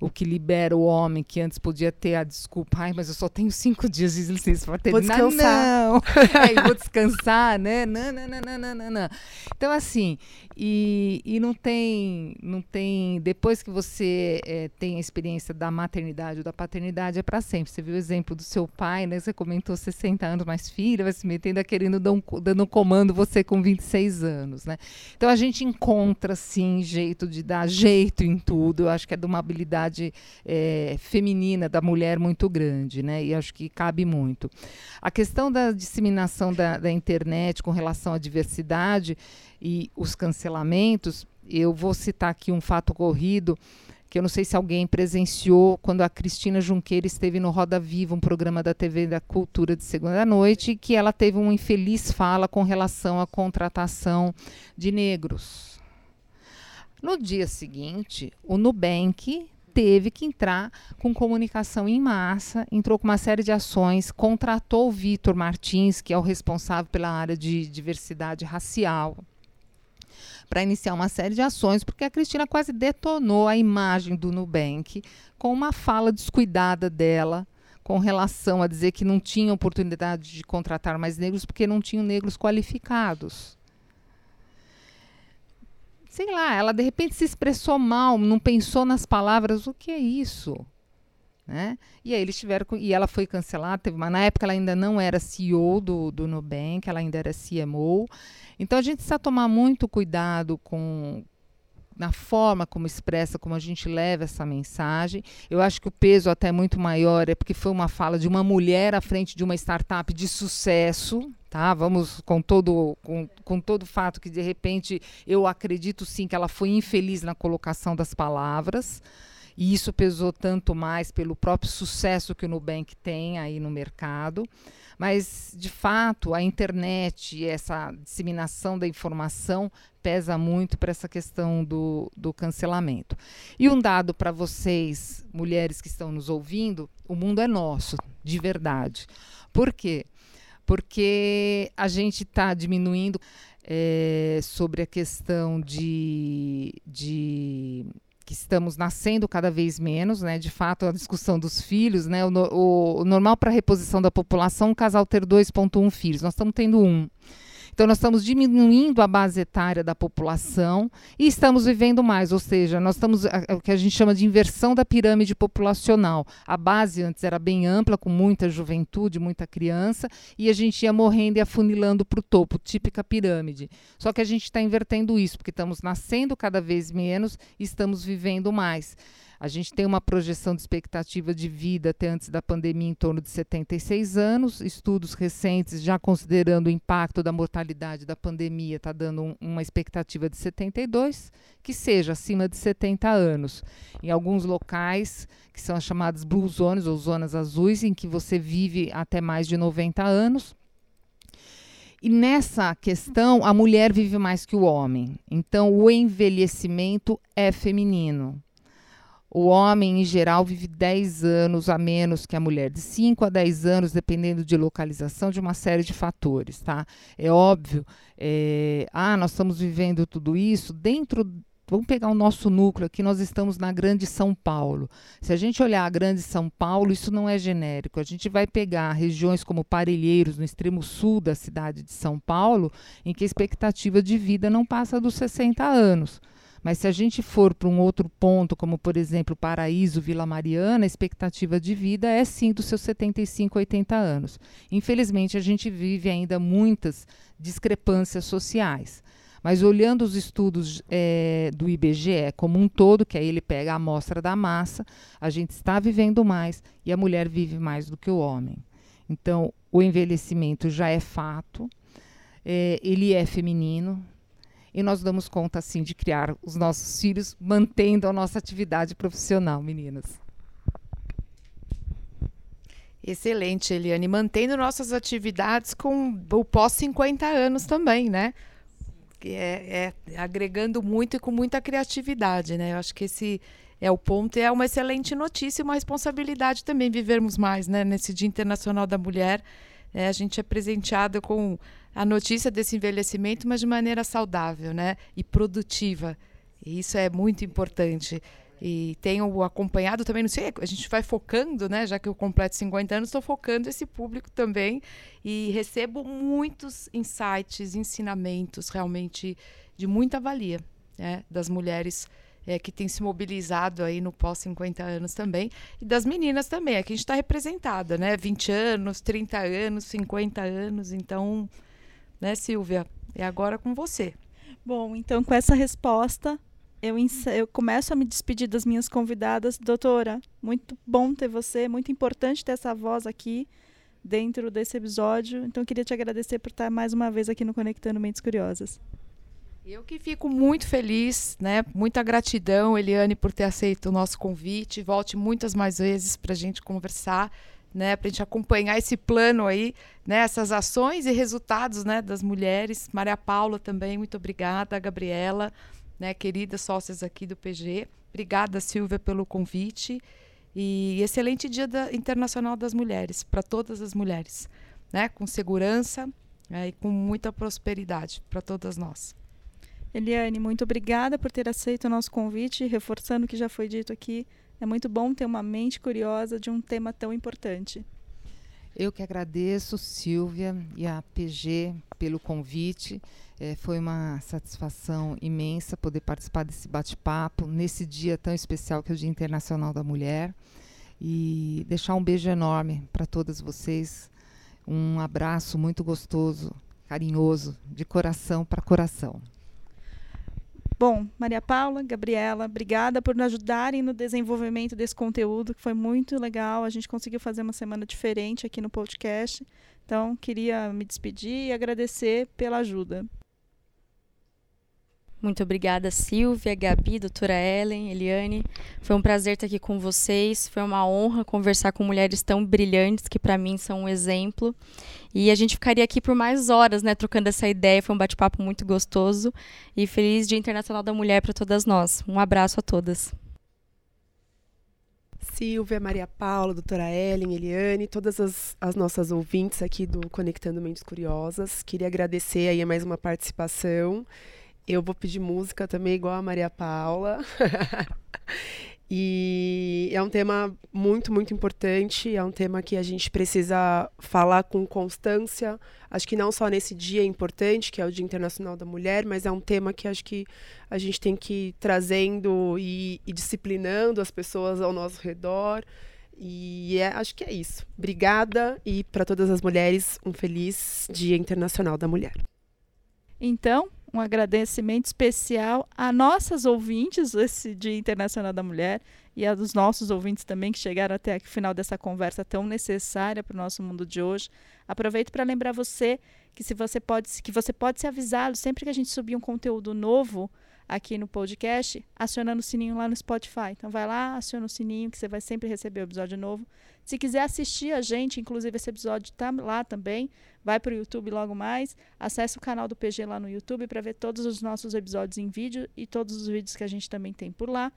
o que libera o homem que antes podia ter a desculpa, ai, mas eu só tenho cinco dias de licença paternidade. Vou descansar. Não, aí vou descansar, né? Não, não, não, não, não, não. Então, assim, e, e não tem, não tem, depois que você é, tem a experiência da maternidade ou da paternidade, é para sempre. Você viu o exemplo do seu pai, né? Você comentou 60 anos mais filha, vai se metendo querendo dar um, dando um comando você com 26 anos, né? Então a gente encontra, sim, jeito de dar jeito em tudo. Eu acho que é de uma habilidade é, feminina da mulher muito grande, né? E acho que cabe muito. A questão da disseminação da, da internet com relação à diversidade e os cancelamentos, eu vou citar aqui um fato corrido que eu não sei se alguém presenciou quando a Cristina Junqueira esteve no Roda Viva, um programa da TV da Cultura de segunda noite, que ela teve uma infeliz fala com relação à contratação de negros. No dia seguinte, o Nubank teve que entrar com comunicação em massa, entrou com uma série de ações, contratou o Vitor Martins, que é o responsável pela área de diversidade racial, para iniciar uma série de ações, porque a Cristina quase detonou a imagem do Nubank com uma fala descuidada dela com relação a dizer que não tinha oportunidade de contratar mais negros porque não tinham negros qualificados sei lá, ela de repente se expressou mal, não pensou nas palavras, o que é isso? Né? E aí eles tiveram e ela foi cancelada, teve uma, na época ela ainda não era CEO do, do Nubank, ela ainda era CMO. Então a gente precisa tomar muito cuidado com na forma como expressa, como a gente leva essa mensagem. Eu acho que o peso até é muito maior é porque foi uma fala de uma mulher à frente de uma startup de sucesso, tá? Vamos com todo com, com todo fato que de repente eu acredito sim que ela foi infeliz na colocação das palavras. E isso pesou tanto mais pelo próprio sucesso que o Nubank tem aí no mercado. Mas, de fato, a internet, essa disseminação da informação pesa muito para essa questão do, do cancelamento. E um dado para vocês, mulheres que estão nos ouvindo: o mundo é nosso, de verdade. Por quê? Porque a gente está diminuindo é, sobre a questão de, de que estamos nascendo cada vez menos, né? De fato, a discussão dos filhos, né? O, o, o normal para reposição da população, um casal ter 2,1 filhos. Nós estamos tendo um. Então, nós estamos diminuindo a base etária da população e estamos vivendo mais, ou seja, nós estamos o que a gente chama de inversão da pirâmide populacional. A base antes era bem ampla, com muita juventude, muita criança, e a gente ia morrendo e afunilando para o topo, típica pirâmide. Só que a gente está invertendo isso, porque estamos nascendo cada vez menos e estamos vivendo mais. A gente tem uma projeção de expectativa de vida até antes da pandemia em torno de 76 anos. Estudos recentes, já considerando o impacto da mortalidade da pandemia, está dando um, uma expectativa de 72, que seja acima de 70 anos. Em alguns locais, que são as chamadas blue zones ou zonas azuis, em que você vive até mais de 90 anos. E nessa questão, a mulher vive mais que o homem. Então, o envelhecimento é feminino. O homem, em geral, vive 10 anos a menos que a mulher, de 5 a 10 anos, dependendo de localização, de uma série de fatores. Tá? É óbvio, é, ah, nós estamos vivendo tudo isso dentro. Vamos pegar o nosso núcleo aqui, nós estamos na Grande São Paulo. Se a gente olhar a Grande São Paulo, isso não é genérico. A gente vai pegar regiões como Parelheiros, no extremo sul da cidade de São Paulo, em que a expectativa de vida não passa dos 60 anos. Mas se a gente for para um outro ponto, como por exemplo Paraíso, Vila Mariana, a expectativa de vida é sim dos seus 75, 80 anos. Infelizmente, a gente vive ainda muitas discrepâncias sociais. Mas olhando os estudos é, do IBGE como um todo, que aí ele pega a amostra da massa, a gente está vivendo mais e a mulher vive mais do que o homem. Então, o envelhecimento já é fato, é, ele é feminino, e nós damos conta, assim, de criar os nossos filhos, mantendo a nossa atividade profissional, meninas. Excelente, Eliane. Mantendo nossas atividades com o pós 50 anos também, né? É, é, agregando muito e com muita criatividade, né? Eu acho que esse é o ponto e é uma excelente notícia e uma responsabilidade também vivermos mais, né? Nesse Dia Internacional da Mulher, é, a gente é presenteada com a notícia desse envelhecimento, mas de maneira saudável, né? E produtiva. E isso é muito importante. E tenho acompanhado também, não sei, a gente vai focando, né? Já que eu completo 50 anos, estou focando esse público também e recebo muitos insights, ensinamentos realmente de muita valia né? das mulheres é, que têm se mobilizado aí no pós 50 anos também e das meninas também. Aqui a gente está representada, né? 20 anos, 30 anos, 50 anos, então né, Silvia? É agora com você. Bom, então com essa resposta, eu, eu começo a me despedir das minhas convidadas. Doutora, muito bom ter você, muito importante ter essa voz aqui dentro desse episódio. Então, queria te agradecer por estar mais uma vez aqui no Conectando Mentes Curiosas. Eu que fico muito feliz, né? Muita gratidão, Eliane, por ter aceito o nosso convite. Volte muitas mais vezes para a gente conversar né, para a gente acompanhar esse plano aí, né, essas ações e resultados, né, das mulheres. Maria Paula também, muito obrigada, Gabriela, né, queridas sócias aqui do PG. Obrigada, Silvia, pelo convite e excelente Dia da Internacional das Mulheres para todas as mulheres, né, com segurança né, e com muita prosperidade para todas nós. Eliane, muito obrigada por ter aceito o nosso convite, reforçando o que já foi dito aqui. É muito bom ter uma mente curiosa de um tema tão importante. Eu que agradeço, Silvia e a PG, pelo convite. É, foi uma satisfação imensa poder participar desse bate-papo nesse dia tão especial que é o Dia Internacional da Mulher. E deixar um beijo enorme para todas vocês. Um abraço muito gostoso, carinhoso, de coração para coração. Bom, Maria Paula, Gabriela, obrigada por nos ajudarem no desenvolvimento desse conteúdo, que foi muito legal. A gente conseguiu fazer uma semana diferente aqui no podcast. Então, queria me despedir e agradecer pela ajuda. Muito obrigada, Silvia, Gabi, doutora Ellen, Eliane. Foi um prazer estar aqui com vocês. Foi uma honra conversar com mulheres tão brilhantes que, para mim, são um exemplo. E a gente ficaria aqui por mais horas, né, trocando essa ideia. Foi um bate-papo muito gostoso. E feliz Dia Internacional da Mulher para todas nós. Um abraço a todas. Silvia, Maria Paula, doutora Ellen, Eliane, todas as, as, nossas ouvintes aqui do Conectando Mentes Curiosas. Queria agradecer aí mais uma participação Eu vou pedir música também, igual a Maria Paula. E é um tema muito, muito importante. É um tema que a gente precisa falar com constância. Acho que não só nesse dia importante, que é o Dia Internacional da Mulher, mas é um tema que acho que a gente tem que ir trazendo e, e disciplinando as pessoas ao nosso redor. E é, acho que é isso. Obrigada e para todas as mulheres, um feliz Dia Internacional da Mulher. Então, um agradecimento especial a nossas ouvintes esse Dia Internacional da Mulher e a dos nossos ouvintes também que chegaram até o final dessa conversa tão necessária para o nosso mundo de hoje. Aproveito para lembrar você que se você pode que você pode ser avisado sempre que a gente subir um conteúdo novo aqui no podcast, acionando o sininho lá no Spotify. Então vai lá, aciona o sininho que você vai sempre receber o episódio novo. Se quiser assistir a gente, inclusive esse episódio está lá também, Vai para o YouTube logo mais, Acesse o canal do PG lá no YouTube para ver todos os nossos episódios em vídeo e todos os vídeos que a gente também tem por lá.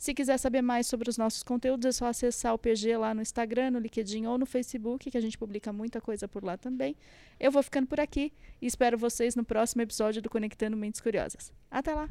Se quiser saber mais sobre os nossos conteúdos, é só acessar o PG lá no Instagram, no LinkedIn ou no Facebook, que a gente publica muita coisa por lá também. Eu vou ficando por aqui e espero vocês no próximo episódio do Conectando Mentes Curiosas. Até lá!